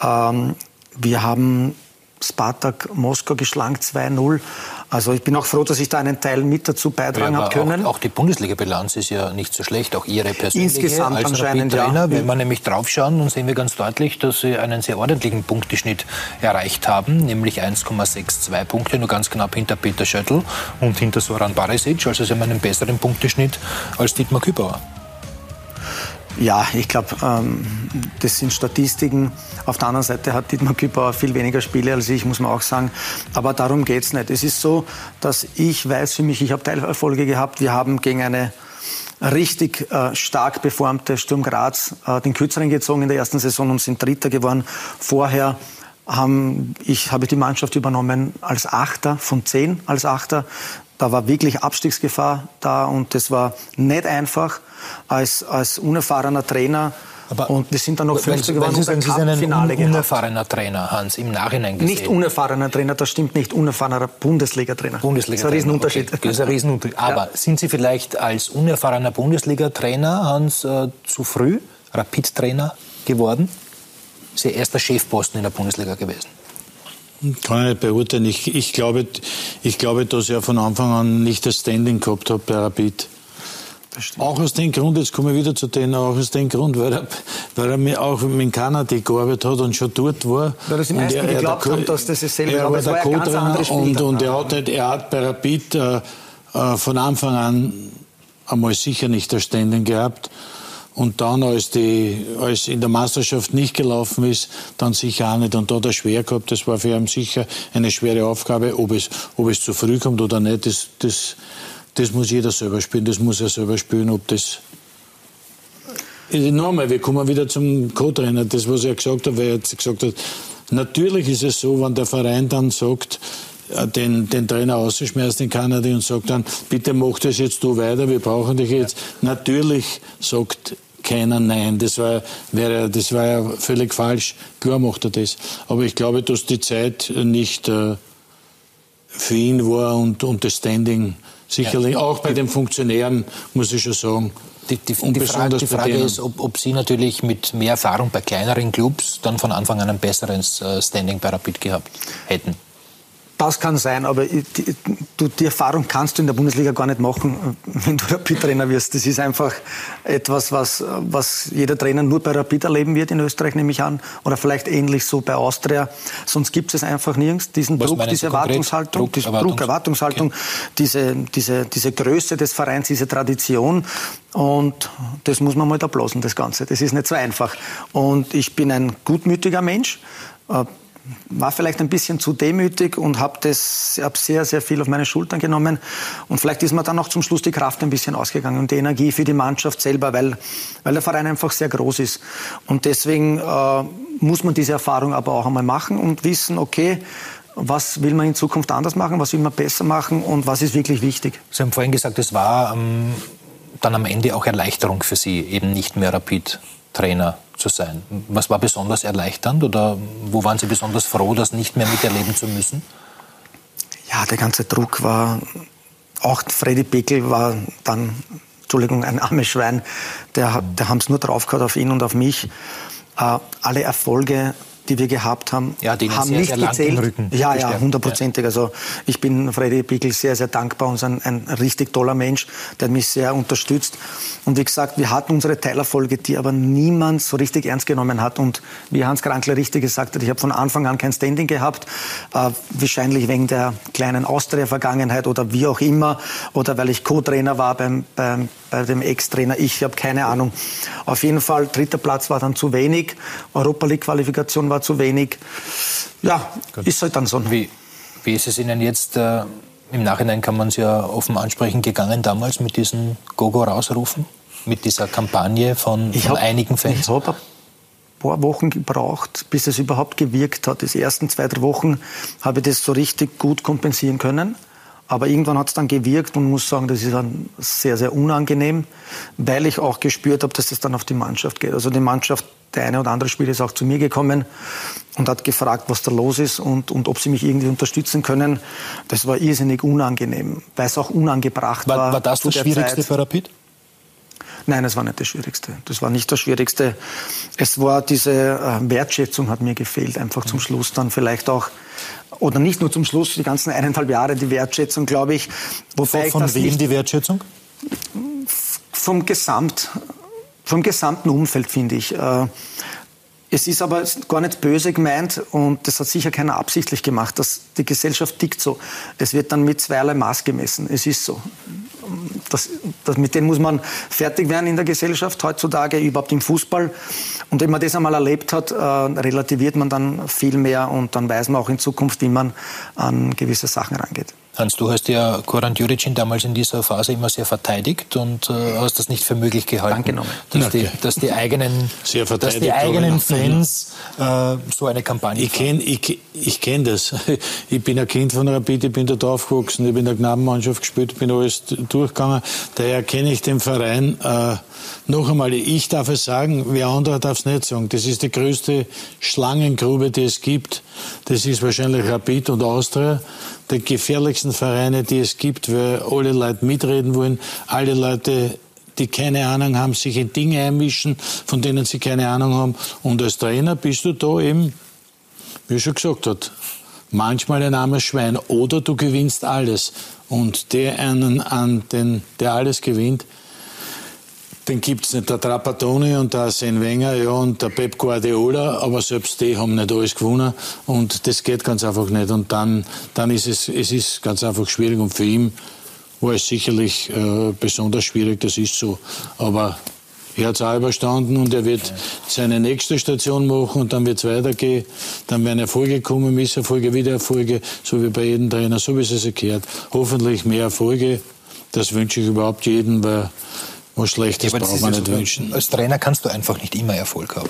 Ähm, wir haben Spartak Moskau geschlagen 2-0. Also ich bin auch froh, dass ich da einen Teil mit dazu beitragen ja, habe können. Auch, auch die Bundesliga-Bilanz ist ja nicht so schlecht, auch Ihre persönliche Insgesamt als anscheinend, Trainer. ja. Wenn wir nämlich draufschauen, dann sehen wir ganz deutlich, dass Sie einen sehr ordentlichen Punkteschnitt erreicht haben, nämlich 1,62 Punkte, nur ganz knapp hinter Peter Schöttl und hinter Soran Barisic. Also Sie haben einen besseren Punkteschnitt als Dietmar Kübauer. Ja, ich glaube, ähm, das sind Statistiken. Auf der anderen Seite hat Dietmar Kübauer viel weniger Spiele als ich, muss man auch sagen. Aber darum geht es nicht. Es ist so, dass ich weiß für mich, ich habe Teilerfolge gehabt. Wir haben gegen eine richtig äh, stark beformte Sturm Graz äh, den Kürzeren gezogen in der ersten Saison und sind Dritter geworden. Vorher haben, ich habe die Mannschaft übernommen als Achter von zehn als Achter. Da war wirklich Abstiegsgefahr da und das war nicht einfach als, als unerfahrener Trainer. Aber und wir sind dann noch 50 geworden ein Sie sind ein un unerfahrener Trainer, Hans, im Nachhinein gesehen. Nicht unerfahrener Trainer, das stimmt nicht. Unerfahrener Bundesliga-Trainer. Bundesliga das ist ein Riesenunterschied. Okay, das ist ein Riesenunterschied. Aber ja. sind Sie vielleicht als unerfahrener Bundesliga-Trainer, Hans, äh, zu früh Rapid-Trainer geworden? Ist Ihr erster Chefposten in der Bundesliga gewesen. Kann ich nicht beurteilen. Ich, ich, glaube, ich glaube, dass er von Anfang an nicht das Standing gehabt hat bei Rapid. Auch aus dem Grund, jetzt komme ich wieder zu denen, auch aus dem Grund, weil er, weil er mir auch mit Kanada gearbeitet hat und schon dort war. Weil er sich meisten er, geglaubt haben, dass das dasselbe er war. der Co-Trainer und, und er, hat, nicht, er hat bei Rapid äh, äh, von Anfang an einmal sicher nicht das Standing gehabt. Und dann, als, die, als in der Meisterschaft nicht gelaufen ist, dann sicher auch nicht. Und da hat er schwer gehabt. Das war für ihn sicher eine schwere Aufgabe. Ob es, ob es zu früh kommt oder nicht, das, das, das muss jeder selber spielen. Das muss er selber spielen, ob das. Nochmal, wir kommen wieder zum Co-Trainer. Das, was er gesagt hat, weil er jetzt gesagt hat, natürlich ist es so, wenn der Verein dann sagt, äh, den, den Trainer auszuschmeißen in Kanada und sagt dann, bitte mach das jetzt du weiter, wir brauchen dich jetzt. Ja. Natürlich sagt keiner Nein. Das war, wäre, das war ja völlig falsch. Klar macht er das. Aber ich glaube, dass die Zeit nicht äh, für ihn war und, und das Standing sicherlich ja. auch bei den Funktionären, muss ich schon sagen. Die, die, die Frage, die Frage ist, ob, ob, Sie natürlich mit mehr Erfahrung bei kleineren Clubs dann von Anfang an ein besseres äh, Standing bei Rapid gehabt hätten. Das kann sein, aber die, du, die Erfahrung kannst du in der Bundesliga gar nicht machen, *laughs* wenn du Rapid-Trainer wirst. Das ist einfach etwas, was, was jeder Trainer nur bei Rapid erleben wird in Österreich, nehme ich an. Oder vielleicht ähnlich so bei Austria. Sonst gibt es einfach nirgends. Diesen was Druck, diese Erwartungshaltung, Druck, diese Erwartungs Druck, Erwartungshaltung, okay. diese, diese, diese Größe des Vereins, diese Tradition. Und das muss man mal da blasen, das Ganze. Das ist nicht so einfach. Und ich bin ein gutmütiger Mensch äh, war vielleicht ein bisschen zu demütig und habe das hab sehr, sehr viel auf meine Schultern genommen. Und vielleicht ist mir dann auch zum Schluss die Kraft ein bisschen ausgegangen und die Energie für die Mannschaft selber, weil, weil der Verein einfach sehr groß ist. Und deswegen äh, muss man diese Erfahrung aber auch einmal machen und wissen, okay, was will man in Zukunft anders machen, was will man besser machen und was ist wirklich wichtig. Sie haben vorhin gesagt, es war ähm, dann am Ende auch Erleichterung für Sie, eben nicht mehr Rapid Trainer zu sein. Was war besonders erleichternd oder wo waren Sie besonders froh, das nicht mehr miterleben zu müssen? Ja, der ganze Druck war, auch Freddy Pickel war dann, Entschuldigung, ein armes Schwein, der, der haben es nur drauf gehabt auf ihn und auf mich. Äh, alle Erfolge die wir gehabt haben, ja, haben sehr, nicht sehr gezählt. Ja, ja, hundertprozentig. Also ich bin Freddy Pickel sehr, sehr dankbar und ein, ein richtig toller Mensch, der mich sehr unterstützt. Und wie gesagt, wir hatten unsere Teilerfolge, die aber niemand so richtig ernst genommen hat. Und wie Hans Krankler richtig gesagt hat, ich habe von Anfang an kein Standing gehabt, äh, wahrscheinlich wegen der kleinen Austria-Vergangenheit oder wie auch immer, oder weil ich Co-Trainer war beim, beim, bei dem Ex-Trainer. Ich habe keine Ahnung. Auf jeden Fall, dritter Platz war dann zu wenig. Europa League-Qualifikation war zu wenig. Ja, Gut. ist halt dann so. Wie, wie ist es Ihnen jetzt, äh, im Nachhinein kann man es ja offen ansprechen, gegangen damals mit diesen Gogo rausrufen? Mit dieser Kampagne von, von hab, einigen Fans? Ich habe ein paar Wochen gebraucht, bis es überhaupt gewirkt hat. Die ersten zwei, drei Wochen habe ich das so richtig gut kompensieren können. Aber irgendwann hat es dann gewirkt und muss sagen, das ist dann sehr, sehr unangenehm, weil ich auch gespürt habe, dass das dann auf die Mannschaft geht. Also die Mannschaft, der eine oder andere Spieler ist auch zu mir gekommen und hat gefragt, was da los ist und, und ob sie mich irgendwie unterstützen können. Das war irrsinnig unangenehm, weil es auch unangebracht war. War, war das das Schwierigste Zeit. für Rapid? Nein, es war nicht das Schwierigste. Das war nicht das Schwierigste. Es war diese äh, Wertschätzung hat mir gefehlt, einfach zum Schluss dann vielleicht auch oder nicht nur zum Schluss, die ganzen eineinhalb Jahre die Wertschätzung, glaube ich. Wobei von, von wem die Wertschätzung? Vom Gesamt, vom gesamten Umfeld, finde ich. Äh, es ist aber gar nicht böse gemeint und das hat sicher keiner absichtlich gemacht. Dass die Gesellschaft tickt so. Es wird dann mit zweierlei Maß gemessen. Es ist so. Das, das, mit denen muss man fertig werden in der Gesellschaft heutzutage, überhaupt im Fußball. Und wenn man das einmal erlebt hat, äh, relativiert man dann viel mehr und dann weiß man auch in Zukunft, wie man an gewisse Sachen rangeht. Hans, du hast ja Koran Juricin damals in dieser Phase immer sehr verteidigt und äh, hast das nicht für möglich gehalten, Angenommen. Dass, die, dass die eigenen, *laughs* dass die eigenen Fans äh, so eine Kampagne Ich kenne ich, ich kenn das. *laughs* Ich bin ein Kind von Rapid, ich bin dort aufgewachsen, ich bin in der Knabenmannschaft gespielt, bin alles durchgegangen. Daher kenne ich den Verein. Äh, noch einmal, ich darf es sagen, wer andere darf es nicht sagen. Das ist die größte Schlangengrube, die es gibt. Das ist wahrscheinlich Rapid und Austria der gefährlichsten Vereine, die es gibt, weil alle Leute mitreden wollen, alle Leute die keine Ahnung haben, sich in Dinge einmischen, von denen sie keine Ahnung haben. Und als Trainer bist du da eben, wie schon gesagt hat, manchmal ein armes Schwein oder du gewinnst alles. Und der einen an den, der alles gewinnt, den gibt es nicht. Der Trapattoni und der Arsene Wenger ja, und der Pep Guardiola, aber selbst die haben nicht alles gewonnen und das geht ganz einfach nicht. Und dann, dann ist es, es ist ganz einfach schwierig und für ihn war es sicherlich äh, besonders schwierig, das ist so. Aber er hat es auch überstanden und er wird seine nächste Station machen und dann wird es weitergehen. Dann werden Erfolge kommen, Misserfolge, wieder Erfolge, so wie bei jedem Trainer, so wie es sich gehört. Hoffentlich mehr Erfolge. Das wünsche ich überhaupt jedem, weil was Schlechtes ja, braucht man nicht wünschen. Als Trainer kannst du einfach nicht immer Erfolg haben.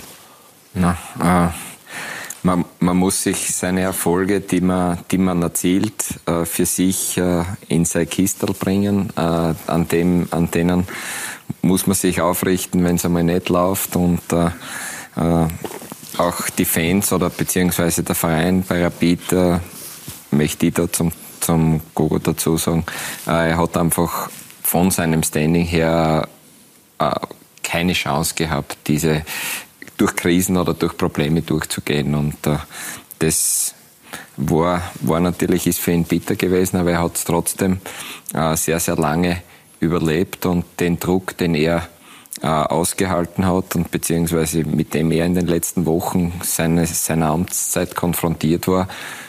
Na, äh, man, man, muss sich seine Erfolge, die man, die man erzielt, äh, für sich äh, in sein Kistel bringen. Äh, an, dem, an denen muss man sich aufrichten, wenn es einmal nicht läuft. Und äh, äh, auch die Fans oder beziehungsweise der Verein bei Rapid, möchte ich da zum, zum Gogo dazu sagen, er hat einfach von seinem Standing her äh, keine Chance gehabt, diese durch Krisen oder durch Probleme durchzugehen. Und äh, das war, war natürlich ist für ihn bitter gewesen, aber er hat es trotzdem äh, sehr, sehr lange überlebt und den Druck, den er äh, ausgehalten hat und beziehungsweise mit dem er in den letzten Wochen seine, seiner Amtszeit konfrontiert war, äh,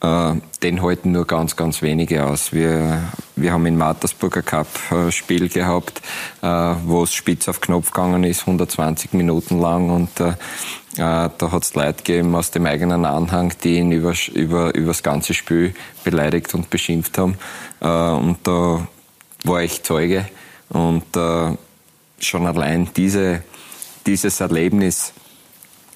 den halten nur ganz, ganz wenige aus. Wir, wir haben in Mattersburger Cup ein Spiel gehabt, äh, wo es spitz auf Knopf gegangen ist, 120 Minuten lang und äh, da hat es Leute gegeben aus dem eigenen Anhang, die ihn über, über, über das ganze Spiel beleidigt und beschimpft haben. Und da war ich Zeuge und schon allein diese, dieses Erlebnis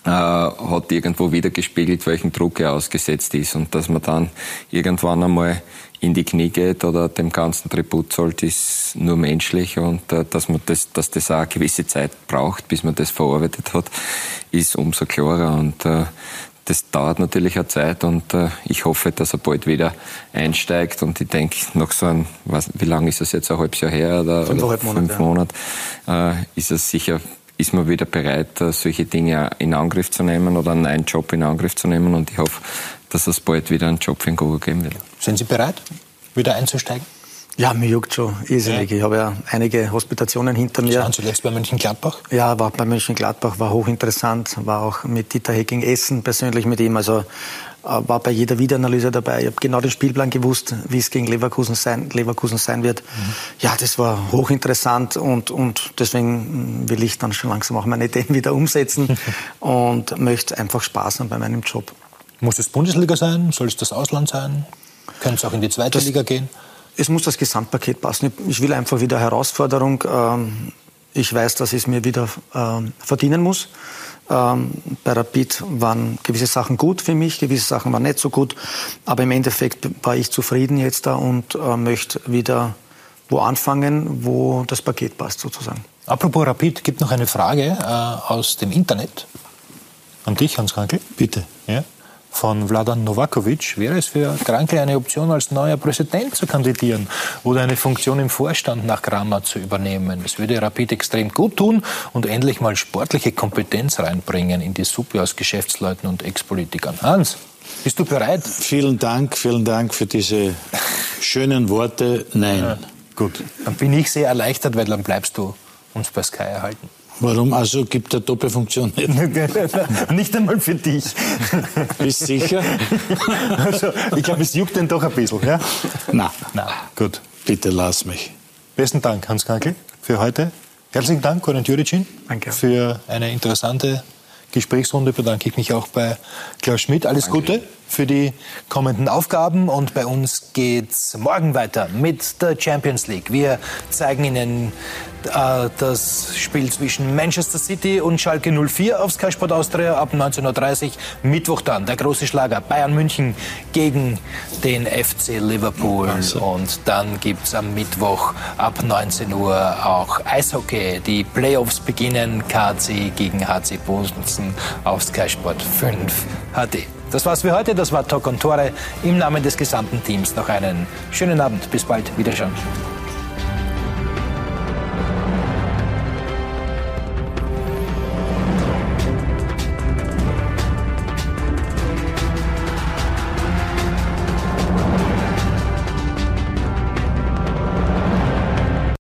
äh, hat irgendwo wieder gespiegelt, welchen Druck er ausgesetzt ist. Und dass man dann irgendwann einmal in die Knie geht oder dem ganzen Tribut zollt, ist nur menschlich. Und äh, dass, man das, dass das auch eine gewisse Zeit braucht, bis man das verarbeitet hat, ist umso klarer. Und äh, das dauert natürlich eine Zeit und äh, ich hoffe, dass er bald wieder einsteigt. Und ich denke, noch so ein, was, wie lange ist das jetzt, ein halbes Jahr her oder, fünf, oder Monate, fünf Monate, äh, ist es sicher ist man wieder bereit, äh, solche Dinge in Angriff zu nehmen oder einen neuen Job in Angriff zu nehmen. Und ich hoffe, dass es bald wieder einen Job für den Gogo geben wird. Sind Sie bereit, wieder einzusteigen? Ja, mir juckt schon irrsinnig. Ja. Ich habe ja einige Hospitationen hinter mir. Waren zuletzt bei Mönchengladbach? Ja, war bei Mönchengladbach, war hochinteressant. War auch mit Dieter Hecking Essen persönlich mit ihm. Also war bei jeder Videoanalyse dabei. Ich habe genau den Spielplan gewusst, wie es gegen Leverkusen sein, Leverkusen sein wird. Mhm. Ja, das war hochinteressant und, und deswegen will ich dann schon langsam auch meine Ideen wieder umsetzen *laughs* und möchte einfach Spaß haben bei meinem Job. Muss es Bundesliga sein? Soll es das Ausland sein? Könnte es auch in die zweite das, Liga gehen? Es muss das Gesamtpaket passen. Ich will einfach wieder Herausforderung. Ähm, ich weiß, dass ich es mir wieder ähm, verdienen muss. Ähm, bei Rapid waren gewisse Sachen gut für mich, gewisse Sachen waren nicht so gut. Aber im Endeffekt war ich zufrieden jetzt da und äh, möchte wieder wo anfangen, wo das Paket passt sozusagen. Apropos Rapid, gibt noch eine Frage äh, aus dem Internet an dich, Hans Krankel. Bitte. Ja von Vladan Novakovic. Wäre es für Kranke eine Option, als neuer Präsident zu kandidieren oder eine Funktion im Vorstand nach Kramer zu übernehmen? Es würde Rapid extrem gut tun und endlich mal sportliche Kompetenz reinbringen in die Suppe aus Geschäftsleuten und Ex-Politikern. Hans? Bist du bereit? Vielen Dank, vielen Dank für diese schönen Worte. Nein. Ja, gut. Dann bin ich sehr erleichtert, weil dann bleibst du uns bei Sky erhalten. Warum? Also gibt der Doppelfunktion nicht? *laughs* nicht einmal für dich. Bist sicher? also, ich glaube, es juckt den doch ein bisschen. Ja? Na, Na, gut. Bitte lass mich. Besten Dank, Hans Kankel, für heute. Herzlichen Dank, Corinne Juricin. Danke. Für eine interessante Gesprächsrunde bedanke ich mich auch bei Klaus Schmidt. Alles Danke. Gute für die kommenden Aufgaben und bei uns geht's morgen weiter mit der Champions League. Wir zeigen Ihnen äh, das Spiel zwischen Manchester City und Schalke 04 auf Sky Sport Austria ab 19.30 Uhr. Mittwoch dann der große Schlager Bayern München gegen den FC Liverpool. Und dann gibt es am Mittwoch ab 19 Uhr auch Eishockey. Die Playoffs beginnen KC gegen HC Bosen auf Sky Sport 5 HD. Das war's für heute. Das war Talk und Tore. Im Namen des gesamten Teams noch einen schönen Abend. Bis bald. Wiederschauen.